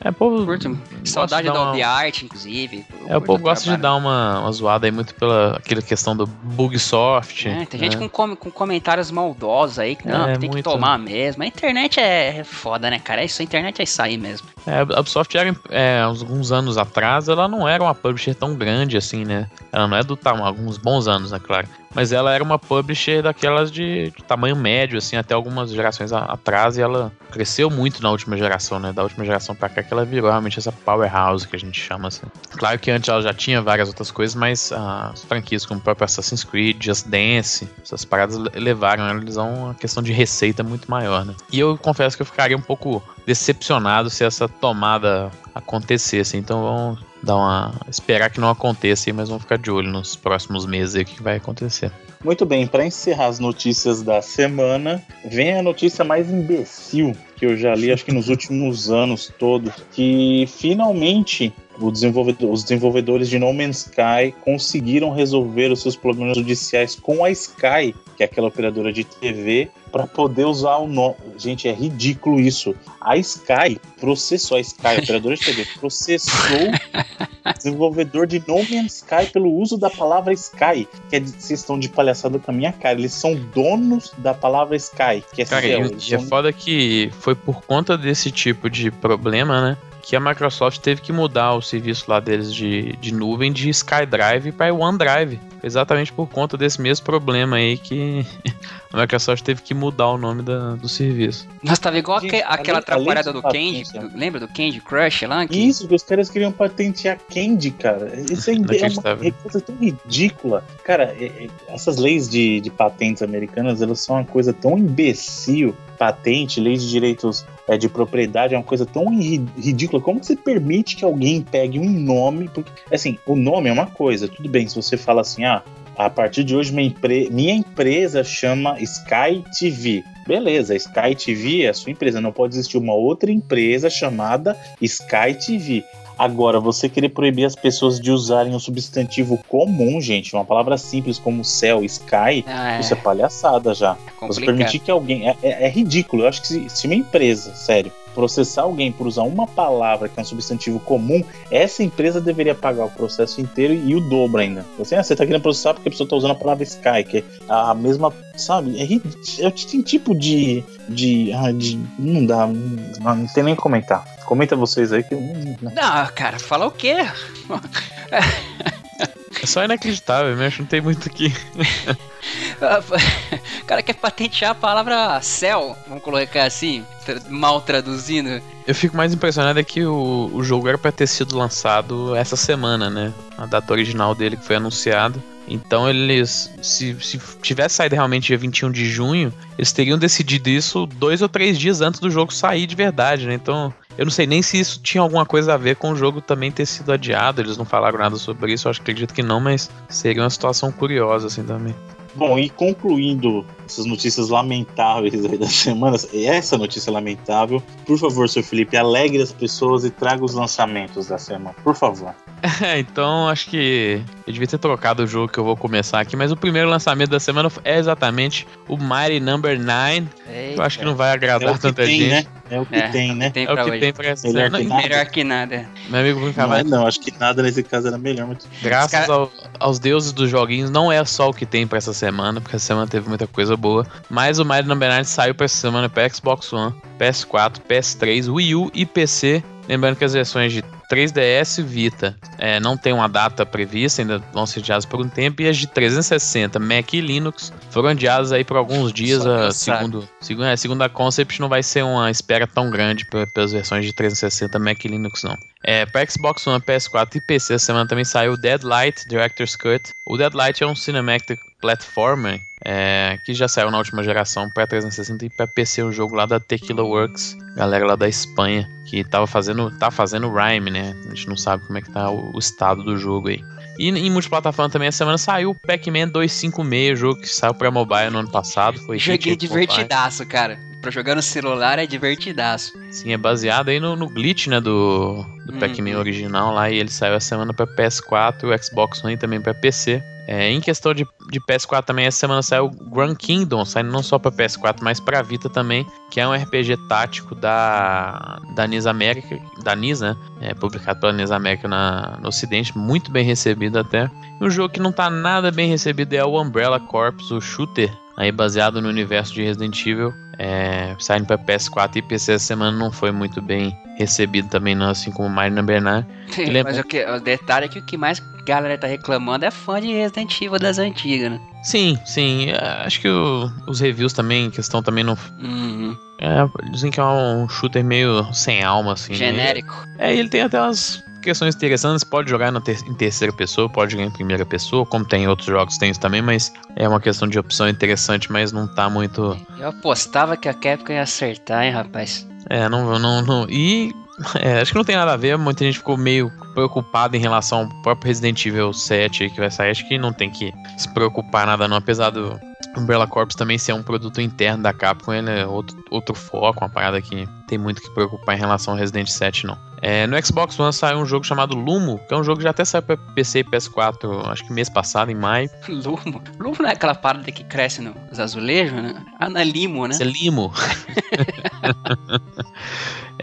é, povo. Curto. Saudade da uma... art, inclusive. É, o povo gosta de dar uma, uma zoada aí muito pela aquela questão do Bugsoft. É, tem né? gente com, com, com comentários maldosos aí que não, é, tem muito... que tomar mesmo. A internet é foda, né, cara? É isso, a internet é isso aí mesmo. É, a Ubisoft era, é, alguns anos atrás, ela não era uma publisher tão grande assim, né? Ela não é do tamanho, alguns bons anos, né, claro mas ela era uma publisher daquelas de, de tamanho médio, assim, até algumas gerações a, atrás, e ela cresceu muito na última geração, né? Da última geração pra cá que ela virou realmente essa powerhouse que a gente chama assim. Claro que antes ela já tinha várias outras coisas, mas as franquias como o próprio Assassin's Creed, Just Dance, essas paradas levaram eles a uma questão de receita muito maior, né? E eu confesso que eu ficaria um pouco decepcionado se essa tomada acontecesse. Então vamos dar uma. esperar que não aconteça, mas vamos ficar de olho nos próximos meses aí o que vai acontecer. Muito bem, para encerrar as notícias da semana, vem a notícia mais imbecil que eu já li, acho que nos últimos anos todos, que finalmente desenvolvedor, os desenvolvedores de No Man's Sky conseguiram resolver os seus problemas judiciais com a Sky, que é aquela operadora de TV, para poder usar o nome. Gente, é ridículo isso. A Sky processou, a Sky, a operadora de TV, processou o desenvolvedor de No Man's Sky pelo uso da palavra Sky. Que é de, vocês estão de palhaçada com a minha cara. Eles são donos da palavra Sky, que é Cara, e, e é foda que foi por conta desse tipo de problema, né? Que a Microsoft teve que mudar o serviço lá deles de, de nuvem de SkyDrive para OneDrive. Exatamente por conta desse mesmo problema aí que a Microsoft teve que mudar o nome da, do serviço. Mas tava igual Gente, aquela atrapalhada do Candy, do, lembra do Candy Crush lá? Que... Isso, que os caras queriam patentear Candy, cara. Isso é, é uma coisa tão ridícula. Cara, é, é, essas leis de, de patentes americanas, elas são uma coisa tão imbecil patente, lei de direitos é, de propriedade é uma coisa tão ridícula. Como você permite que alguém pegue um nome? Porque, assim, o nome é uma coisa, tudo bem, se você fala assim, ah, a partir de hoje minha, empre... minha empresa chama Sky TV. Beleza, Sky TV é a sua empresa, não pode existir uma outra empresa chamada Sky TV. Agora, você querer proibir as pessoas de usarem um substantivo comum, gente, uma palavra simples como céu, sky, ah, é. isso é palhaçada já. É você permitir que alguém. É, é, é, ridículo. Eu acho que se, se uma empresa, sério, processar alguém por usar uma palavra que é um substantivo comum, essa empresa deveria pagar o processo inteiro e o dobro ainda. Assim, ah, você tá querendo processar porque a pessoa tá usando a palavra Sky, que é a mesma, sabe? É, é, tem tipo de, de, ah, de. Não dá, não, não tem nem comentar. Comenta vocês aí que. Não, cara, fala o quê? É só inacreditável, me acho não tem muito aqui. o cara quer patentear a palavra céu, vamos colocar assim, mal traduzindo. Eu fico mais impressionado é que o, o jogo era para ter sido lançado essa semana, né? A data original dele que foi anunciada. Então eles, se, se tivesse saído realmente dia 21 de junho, eles teriam decidido isso dois ou três dias antes do jogo sair de verdade, né? Então eu não sei nem se isso tinha alguma coisa a ver com o jogo também ter sido adiado. Eles não falaram nada sobre isso, eu acho que acredito que não, mas seria uma situação curiosa assim também. Bom, e concluindo essas notícias lamentáveis aí das semanas, essa notícia lamentável, por favor, seu Felipe, alegre as pessoas e traga os lançamentos da semana, por favor. É, então acho que eu devia ter trocado o jogo que eu vou começar aqui, mas o primeiro lançamento da semana é exatamente o Mighty Number 9. Eu acho que não vai agradar é tanta tem, gente. Né? É o que é, tem, né? Tem é o que hoje. tem pra essa melhor, que melhor que nada. Meu amigo Bruno Não, é, não, acho que nada nesse caso era melhor. Mas... Graças cara... ao, aos deuses dos joguinhos, não é só o que tem pra essa semana, porque essa semana teve muita coisa boa. Mas o Mighty Number 9 saiu pra essa semana pra Xbox One, PS4, PS3, Wii U e PC. Lembrando que as versões de 3DS Vita é, não tem uma data prevista, ainda vão ser adiadas por um tempo, e as de 360 Mac e Linux foram adiadas aí por alguns dias, a, segundo, segundo, é, segundo a Concept, não vai ser uma espera tão grande pelas versões de 360 Mac e Linux, não. É, para Xbox One, PS4 e PC, essa semana também saiu Deadlight Director's Cut. O Deadlight é um cinematic platformer é, que já saiu na última geração para 360 e para PC o jogo lá da Tequila Works, galera lá da Espanha, que tava fazendo, tá fazendo Rhyme, né? A gente não sabe como é que tá o, o estado do jogo aí. E em multiplataforma também essa semana saiu o Pac-Man 256, jogo que saiu para mobile no ano passado. Foi Joguei divertidaço, cara. Pra jogar no celular é divertidaço. Sim, é baseado aí no, no glitch, né, do, do Pac-Man uhum. original lá, e ele saiu essa semana pra PS4, Xbox One e também pra PC. É, em questão de, de PS4 também, essa semana saiu Grand Kingdom, saindo não só para PS4, mas para Vita também, que é um RPG tático da, da NIS América, da NIS, né? É, publicado pela NIS América na, no ocidente, muito bem recebido até. Um jogo que não tá nada bem recebido é o Umbrella Corps, o shooter, aí baseado no universo de Resident Evil, é, saindo para PS4 e PC essa semana não foi muito bem recebido também, não, assim como Mario Number 9. Mas o, que, o detalhe é que o que mais galera tá reclamando é fã de Resident Evil das antigas, né? Sim, sim. É, acho que o, os reviews também, questão também não. Uhum. É, dizem que é um shooter meio sem alma, assim. Né? Genérico. Né? É, ele tem até umas questões interessantes. Pode jogar ter em terceira pessoa, pode jogar em primeira pessoa, como tem outros jogos, tem isso também, mas é uma questão de opção interessante, mas não tá muito. Eu apostava que a Capcom ia acertar, hein, rapaz. É, não, não, não. E é, acho que não tem nada a ver, muita gente ficou meio preocupada em relação ao próprio Resident Evil 7 que vai sair. Acho que não tem que se preocupar nada não, apesar do Umbrella Corps também ser um produto interno da Capcom, ele é outro, outro foco, uma parada que tem muito que preocupar em relação ao Resident 7 não. É, no Xbox One saiu um jogo chamado Lumo, que é um jogo que já até saiu pra PC e PS4, acho que mês passado, em maio. Lumo? Lumo não é aquela parada que cresce nos azulejos, né? Ah, na Limo, né? Isso é Limo.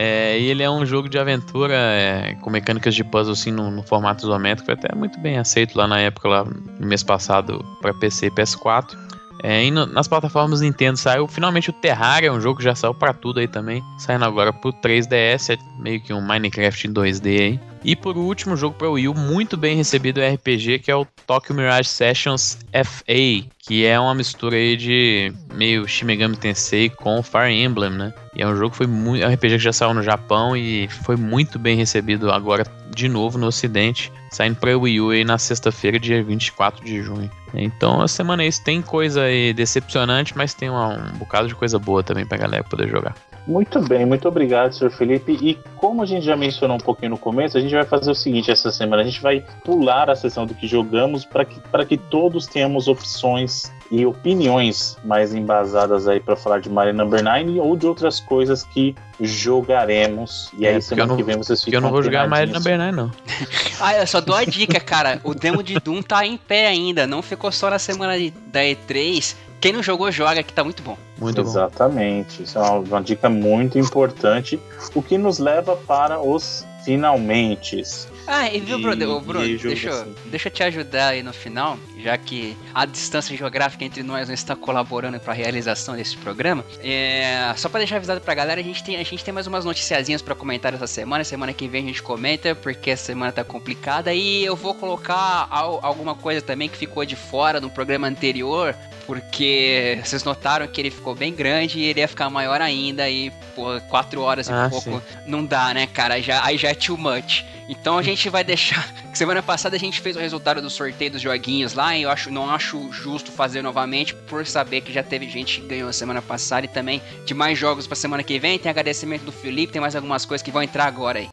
É, e ele é um jogo de aventura é, com mecânicas de puzzle assim no, no, formato isométrico, foi até muito bem aceito lá na época, lá no mês passado, para PC e PS4. É, no, nas plataformas Nintendo saiu finalmente o Terraria, um jogo que já saiu para tudo aí também, saindo agora pro 3DS, é meio que um Minecraft em 2D aí. E por último, jogo para Wii U muito bem recebido é RPG, que é o Tokyo Mirage Sessions FA, que é uma mistura aí de meio Shimegami Tensei com Fire Emblem, né? E é um jogo que foi muito, é um RPG que já saiu no Japão e foi muito bem recebido agora de novo no ocidente, saindo para Wii U aí na sexta-feira, dia 24 de junho. Então, a semana aí tem coisa decepcionante, mas tem uma, um bocado de coisa boa também pra galera poder jogar. Muito bem, muito obrigado, senhor Felipe. E como a gente já mencionou um pouquinho no começo, a gente vai fazer o seguinte essa semana: a gente vai pular a sessão do que jogamos para que, que todos tenhamos opções e opiniões mais embasadas aí para falar de Mario Number 9 ou de outras coisas que jogaremos. E É, aí porque semana não- que vem vocês Porque ficam eu não vou jogar mais antenadinhos. Number 9, não. Ah, eu só dou a dica, cara. O demo de Doom tá em pé ainda. Não ficou só na semana de- da E3. Quem não jogou, joga, que tá muito bom. Muito bom. Exatamente. Isso é uma, uma dica muito importante. O que nos leva para os finalmente. Ah, e viu, E- Bruno? E Bruno, jogo deixa, eu- assim. deixa eu te ajudar aí no final, já que a distância geográfica entre nós não está colaborando para a realização desse programa. É, só para deixar avisado pra galera, a gente tem, a gente tem mais umas noticiazinhas para comentar essa semana. Semana que vem a gente comenta, porque essa semana tá complicada. E eu vou colocar al- alguma coisa também que ficou de fora no programa anterior. Porque vocês notaram que ele ficou bem grande e ele ia ficar maior ainda. E, pô, quatro horas e Ah, pouco não dá, né, cara? Já, aí já é too much. Então a gente vai deixar. Semana passada a gente fez o resultado do sorteio dos joguinhos lá. E eu acho, não acho justo fazer novamente, por saber que já teve gente que ganhou semana passada e também de mais jogos pra semana que vem. Tem agradecimento do Felipe, tem mais algumas coisas que vão entrar agora aí.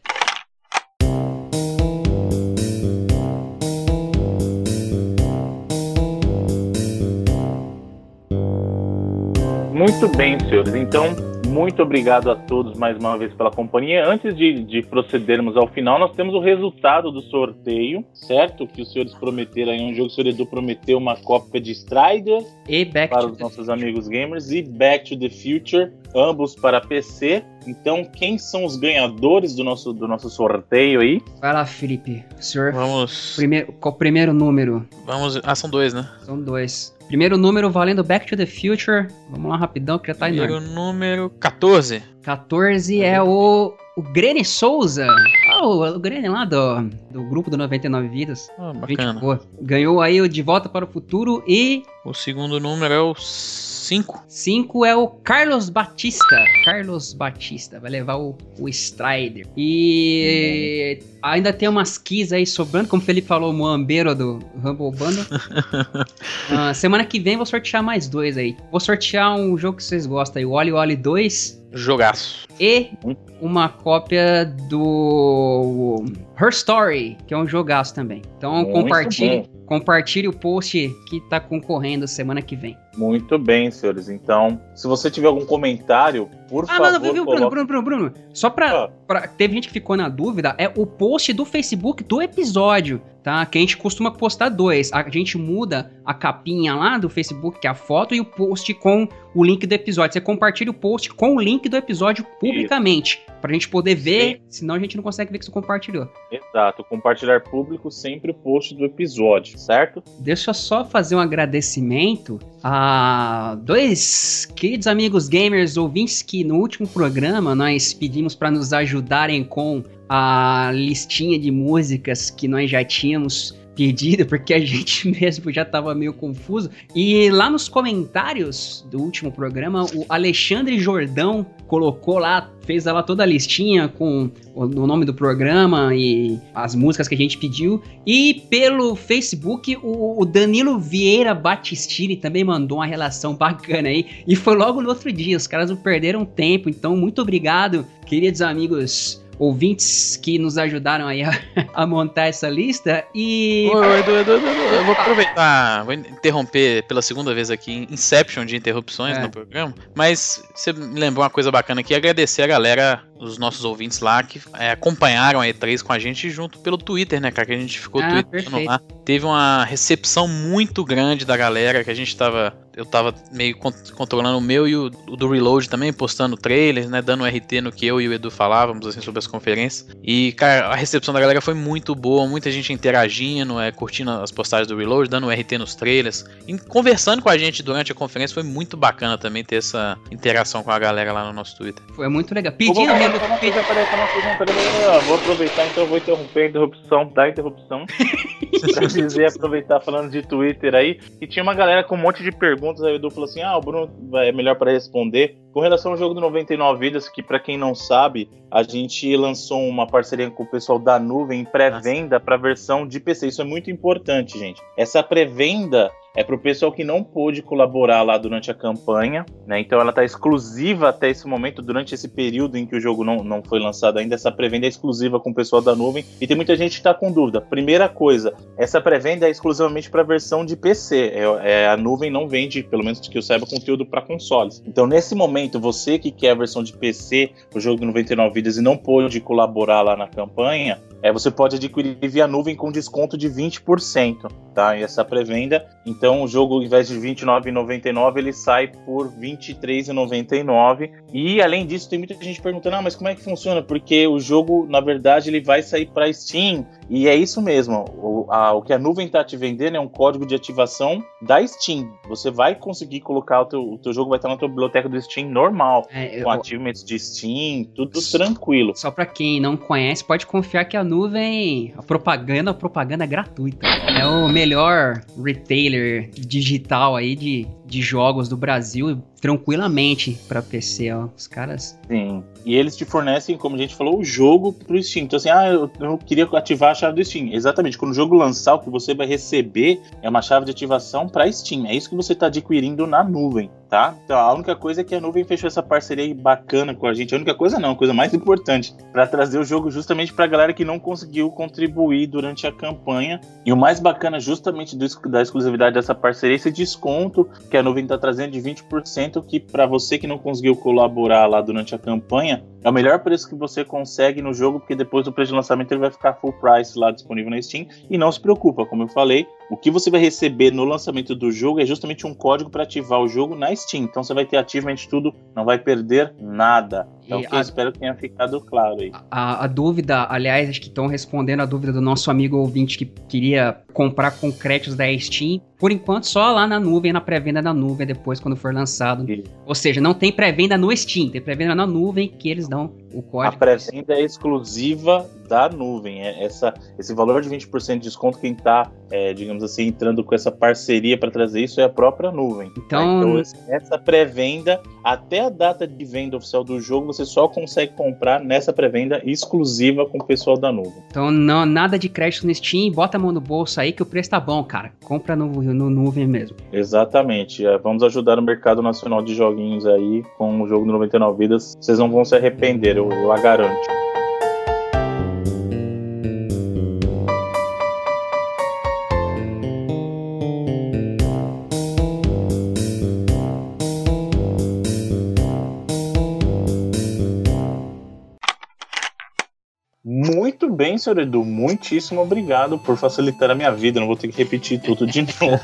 Muito bem, senhores. Então, muito obrigado a todos mais uma vez pela companhia. Antes de, de procedermos ao final, nós temos o resultado do sorteio, certo? Que os senhores prometeram aí um jogo, o senhor Edu prometeu uma cópia de Strider E back para os nossos amigos gamers e Back to the Future, ambos para PC. Então, quem são os ganhadores do nosso, do nosso sorteio aí? Vai lá, Felipe. O senhor. Vamos. Primeiro, qual o primeiro número? Vamos. Ah, são dois, né? São dois. Primeiro número valendo Back to the Future. Vamos lá rapidão, que já tá Primeiro enorme. número 14. 14 é o. O Grene Souza. Ah, o, o Grene lá do, do grupo do 99 Vidas. Ah, Gente bacana. boa. Ganhou aí o De Volta para o Futuro. E O segundo número é o 5. 5 é o Carlos Batista. Carlos Batista vai levar o, o Strider. E ainda tem umas keys aí sobrando, como o Felipe falou, o Moambeiro do Rumble Bundle. Ah, semana que vem vou sortear mais dois aí. Vou sortear um jogo que vocês gostam aí, o Oli Oli 2 Jogaço. e uma cópia do Her Story, que é um jogaço também. Então Muito compartilhe, bom. compartilhe o post que tá concorrendo semana que vem. Muito bem, senhores. Então, se você tiver algum comentário, por Ah, favor, não, viu, Bruno, Bruno, Bruno, Bruno. Só pra, Ah. pra- Teve gente que ficou na dúvida, é o post do Facebook do episódio, tá? Que a gente costuma postar dois. A gente muda a capinha lá do Facebook, que é a foto, e o post com o link do episódio. Você compartilha o post com o link do episódio publicamente. Pra gente poder ver, senão a gente não consegue ver que você compartilhou. Exato, compartilhar público sempre o post do episódio, certo? Deixa eu só fazer um agradecimento a dois queridos amigos gamers ouvintes que no último programa nós pedimos para nos ajudarem com a listinha de músicas que nós já tínhamos pedido, porque a gente mesmo já estava meio confuso. E lá nos comentários do último programa, o Alexandre Jordão colocou lá, fez lá toda a listinha com o, nome do programa e as músicas que a gente pediu. E pelo Facebook, o, o Danilo Vieira Battistini também mandou uma relação bacana aí. E foi logo no outro dia, os caras não perderam tempo. Então, muito obrigado, queridos amigos ouvintes que nos ajudaram aí a, a montar essa lista. E. Edu, Edu, Edu, Edu, eu vou aproveitar, vou interromper pela segunda vez aqui, Inception de interrupções É. no programa, mas você me lembrou uma coisa bacana aqui, agradecer a galera, os nossos ouvintes lá, que é, acompanharam a E3 com a gente junto pelo Twitter, né, cara, que a gente ficou Ah, tweetando lá. Teve uma recepção muito grande da galera, que a gente tava, eu tava meio con- controlando o meu e o, o do Reload também, postando trailers, né, dando RT no que eu e o Edu falávamos, assim, sobre as conferências. E, cara, a recepção da galera foi muito boa, muita gente interagindo, é, curtindo as postagens do Reload, dando RT nos trailers, e conversando com a gente durante a conferência, foi muito bacana também ter essa interação com a galera lá no nosso Twitter. Foi muito legal. Pedindo vou- mesmo. vou- vou- peraí, peraí, peraí, peraí, peraí, peraí, Vou aproveitar, então eu vou interromper a interrupção da interrupção. pra dizer, aproveitar falando de Twitter aí. E tinha uma galera com um monte de perguntas. Aí o Edu falou assim: ah, o Bruno é melhor para responder. Com relação ao jogo do 99 Vidas, que pra quem não sabe, a gente lançou uma parceria com o pessoal da nuvem em pré-venda pra versão de PC. Isso é muito importante, gente. Essa pré-venda é para o pessoal que não pôde colaborar lá durante a campanha, né? Então ela está exclusiva até esse momento, durante esse período em que o jogo não, não foi lançado ainda. Essa pré-venda é exclusiva com o pessoal da nuvem. E tem muita gente que está com dúvida. Primeira coisa, essa pré-venda é exclusivamente para a versão de PC. É, é, a nuvem não vende, pelo menos que eu saiba, conteúdo para consoles. Então nesse momento, você que quer a versão de PC, o jogo do 99 vidas e não pôde colaborar lá na campanha, é, você pode adquirir via nuvem com desconto de 20%, tá? E essa pré-venda, então o jogo, ao invés de R$29,99, ele sai por R$23,99. E além disso, tem muita gente perguntando, ah, mas como é que funciona? Porque o jogo, na verdade, ele vai sair para Steam. E é isso mesmo. O, a, o que a nuvem está te vendendo é um código de ativação da Steam. Você vai conseguir colocar o teu, o teu jogo vai estar na tua biblioteca do Steam normal, é, com eu... achievements de Steam, tudo tranquilo. Só para quem não conhece, pode confiar que a nuvem, a propaganda, a propaganda é gratuita. É o melhor retailer digital aí de, de jogos do Brasil tranquilamente para PC, ó. Os caras. Sim. E eles te fornecem, como a gente falou, o jogo pro Steam. Então, assim, ah, eu, eu queria ativar a chave do Steam. Exatamente. Quando o jogo lançar, o que você vai receber é uma chave de ativação para Steam. É isso que você está adquirindo na nuvem, tá? Então, a única coisa é que a nuvem fechou essa parceria bacana com a gente. A única coisa não, a coisa mais importante, para trazer o jogo justamente pra galera que não conseguiu contribuir durante a campanha. E o mais bacana, justamente do, da exclusividade dessa parceria, esse desconto que a nuvem está trazendo de 20% que para você que não conseguiu colaborar lá durante a campanha, é o melhor preço que você consegue no jogo, porque depois do preço de lançamento ele vai ficar full price lá disponível na Steam. E não se preocupa, como eu falei, o que você vai receber no lançamento do jogo é justamente um código para ativar o jogo na Steam. Então você vai ter ativamente tudo, não vai perder nada. Então, a, espero que tenha ficado claro aí. A, a dúvida, aliás, acho que estão respondendo a dúvida do nosso amigo ouvinte que queria comprar com créditos da Steam. Por enquanto, só lá na nuvem, na pré-venda da nuvem, depois quando for lançado. Sim. Ou seja, não tem pré-venda no Steam, tem pré-venda na nuvem que eles dão o código. A pré-venda é exclusiva da nuvem. É essa, esse valor de 20% de desconto, quem está, é, digamos assim, entrando com essa parceria para trazer isso é a própria nuvem. Então, então essa pré-venda, até a data de venda oficial do jogo, você só consegue comprar nessa pré-venda exclusiva com o pessoal da nuvem. Então, não, nada de crédito no Steam, bota a mão no bolso aí que o preço tá bom, cara. Compra no, no nuvem mesmo. Exatamente. É, vamos ajudar o mercado nacional de joguinhos aí com o jogo do 99 Vidas. Vocês não vão se arrepender, eu, eu a garanto. Bem, senhor Edu. Muitíssimo obrigado por facilitar a minha vida. Não vou ter que repetir tudo de novo.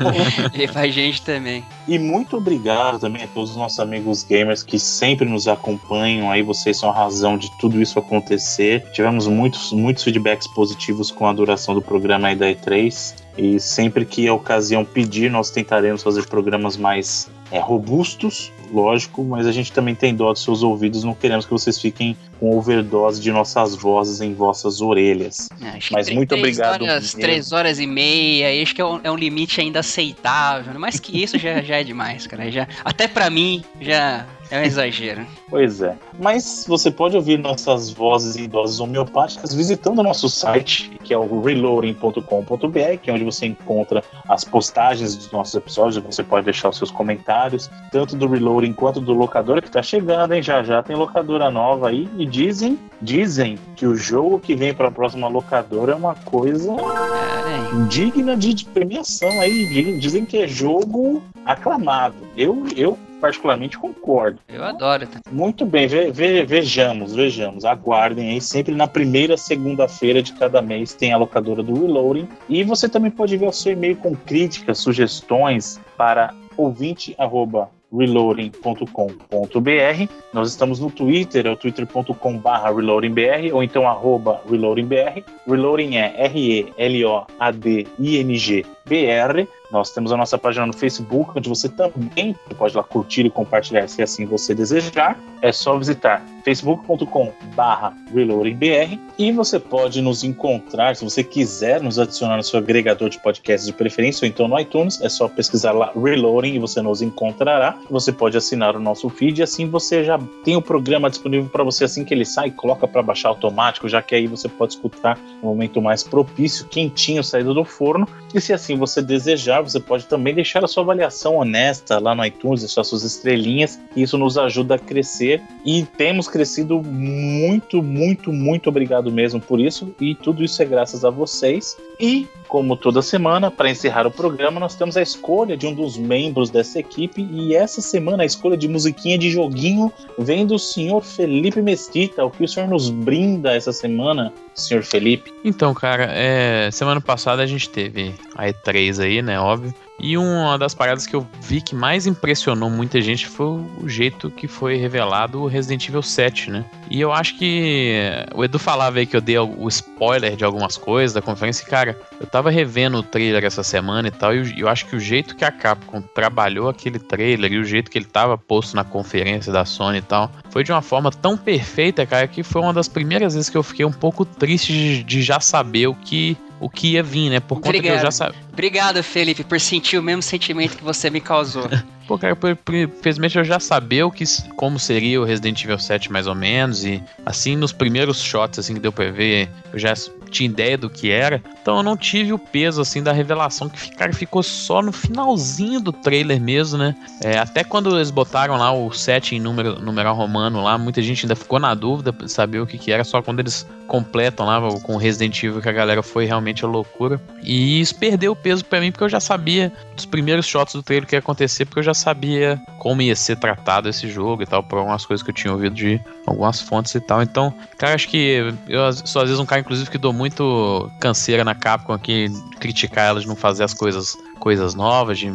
e pra gente também. E muito obrigado também a todos os nossos amigos gamers que sempre nos acompanham. Aí vocês são a razão de tudo isso acontecer. Tivemos muitos, muitos feedbacks positivos com a duração do programa aí da E3. E sempre que a ocasião pedir, nós tentaremos fazer programas mais é, robustos, lógico, mas a gente também tem dó dos seus ouvidos, não queremos que vocês fiquem com overdose de nossas vozes em vossas orelhas. É, mas muito três obrigado. Horas, três horas e meia, acho que é um, é um limite ainda aceitável, mas que isso já, já é demais, cara. Já, até para mim já é um exagero. Pois é. Mas você pode ouvir nossas vozes doses homeopáticas visitando o nosso site, que é o reloading.com.br, que é onde você encontra as postagens dos nossos episódios. Você pode deixar os seus comentários, tanto do Reloading quanto do locador, que tá chegando, hein? Já já tem locadora nova aí. E dizem, dizem que o jogo que vem para a próxima locadora é uma coisa é, digna de premiação aí. Dizem que é jogo aclamado. Eu, eu particularmente concordo. Eu adoro. Tá? Muito bem, ve, ve, vejamos, vejamos. Aguardem aí, sempre na primeira segunda-feira de cada mês tem a locadora do Reloading. E você também pode ver o seu e-mail com críticas, sugestões para ouvinte arroba reloading.com.br. Nós estamos no Twitter, é o twitter.com.br reloadingbr ou então arroba reloadingbr. Reloading é R-E-L-O-A-D-I-N-G-B-R. Nós temos a nossa página no Facebook, onde você também pode lá curtir e compartilhar, se assim você desejar. É só visitar facebook.com barra reloadingbr e você pode nos encontrar, se você quiser nos adicionar no seu agregador de podcasts de preferência ou então no iTunes, é só pesquisar lá Reloading e você nos encontrará. Você pode assinar o nosso feed e assim você já tem o programa disponível para você assim que ele sai, coloca para baixar automático, já que aí você pode escutar no momento mais propício, quentinho, saído do forno. E se assim você desejar, você pode também deixar a sua avaliação honesta lá no iTunes, deixar suas estrelinhas, isso nos ajuda a crescer e temos crescido muito, muito, muito obrigado mesmo por isso e tudo isso é graças a vocês. E, como toda semana, para encerrar o programa, nós temos a escolha de um dos membros dessa equipe e essa semana a escolha de musiquinha de joguinho vem do senhor Felipe Mesquita. O que o senhor nos brinda essa semana, senhor Felipe? Então, cara, é, semana passada a gente teve a E3 aí, né, óbvio. E uma das paradas que eu vi que mais impressionou muita gente foi o jeito que foi revelado o Resident Evil 7, né? E eu acho que o Edu falava aí que eu dei o spoiler de algumas coisas da conferência, e, cara, eu tava revendo o trailer essa semana e tal, e eu acho que o jeito que a Capcom trabalhou aquele trailer e o jeito que ele tava posto na conferência da Sony e tal, foi de uma forma tão perfeita, cara, que foi uma das primeiras vezes que eu fiquei um pouco triste de, de já saber o que o que ia vir, né? Por conta Obrigado. que eu já sabia. Obrigado, Felipe, por sentir o mesmo sentimento que você me causou. Pô, cara, infelizmente eu já sabia o que, como seria o Resident Evil 7 mais ou menos, e assim, nos primeiros shots assim que deu pra ver, eu já tinha ideia do que era, então eu não tive o peso assim da revelação que cara, ficou só no finalzinho do trailer mesmo, né? É, até quando eles botaram lá o 7 em número, numeral romano lá, muita gente ainda ficou na dúvida de saber o que, que era, só quando eles completam lá com o Resident Evil que a galera foi realmente a loucura. E isso perdeu o peso para mim porque eu já sabia dos primeiros shots do trailer que ia acontecer, porque eu já sabia como ia ser tratado esse jogo e tal, por algumas coisas que eu tinha ouvido de algumas fontes e tal. Então, cara, acho que eu sou às vezes um cara, inclusive, que dou muito canseira na Capcom aqui, criticar elas de não fazer as coisas coisas novas, de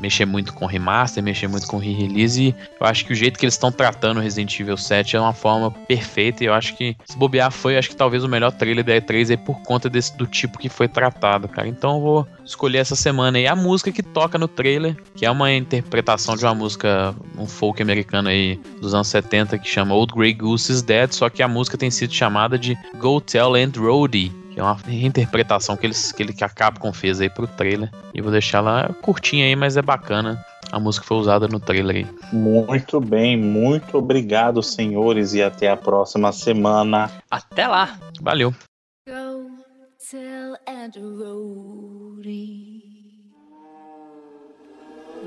mexer muito com remaster, mexer muito com re-release. E eu acho que o jeito que eles estão tratando Resident Evil 7 é uma forma perfeita. E eu acho que se bobear foi, acho que talvez o melhor trailer da E3 aí por conta desse, do tipo que foi tratado, cara. Então eu vou escolher essa semana aí a música que toca no trailer, que é uma interpretação de uma música, um folk americano aí dos anos 70 que chama Old Grey Goose is Dead, só que a música tem sido chamada de Go Tell Aunt Roadie que é uma reinterpretação que, eles, que, ele, que a Capcom fez aí pro trailer. E vou deixar lá curtinha aí, mas é bacana. A música foi usada no trailer aí. Muito bem, muito obrigado, senhores, e até a próxima semana. Até lá. Valeu. Go tell Aunt Rhody.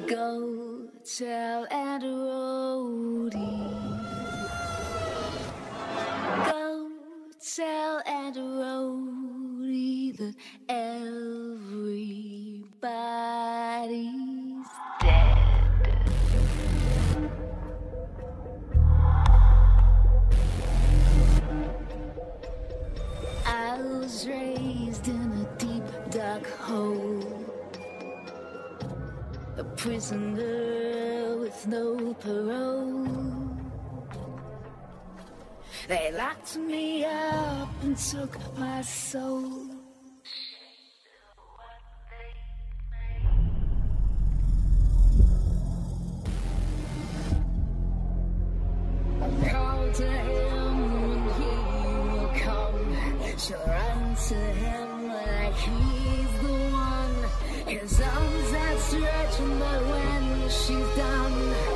Go tell Aunt Rhody. Tell Aunt Rhody that everybody's dead. I was raised in a deep dark hole. A prisoner with no parole. They locked me up and took my soul. Call to him and he will come. She'll run to him like he's the one. His arms outstretched, but when she's done,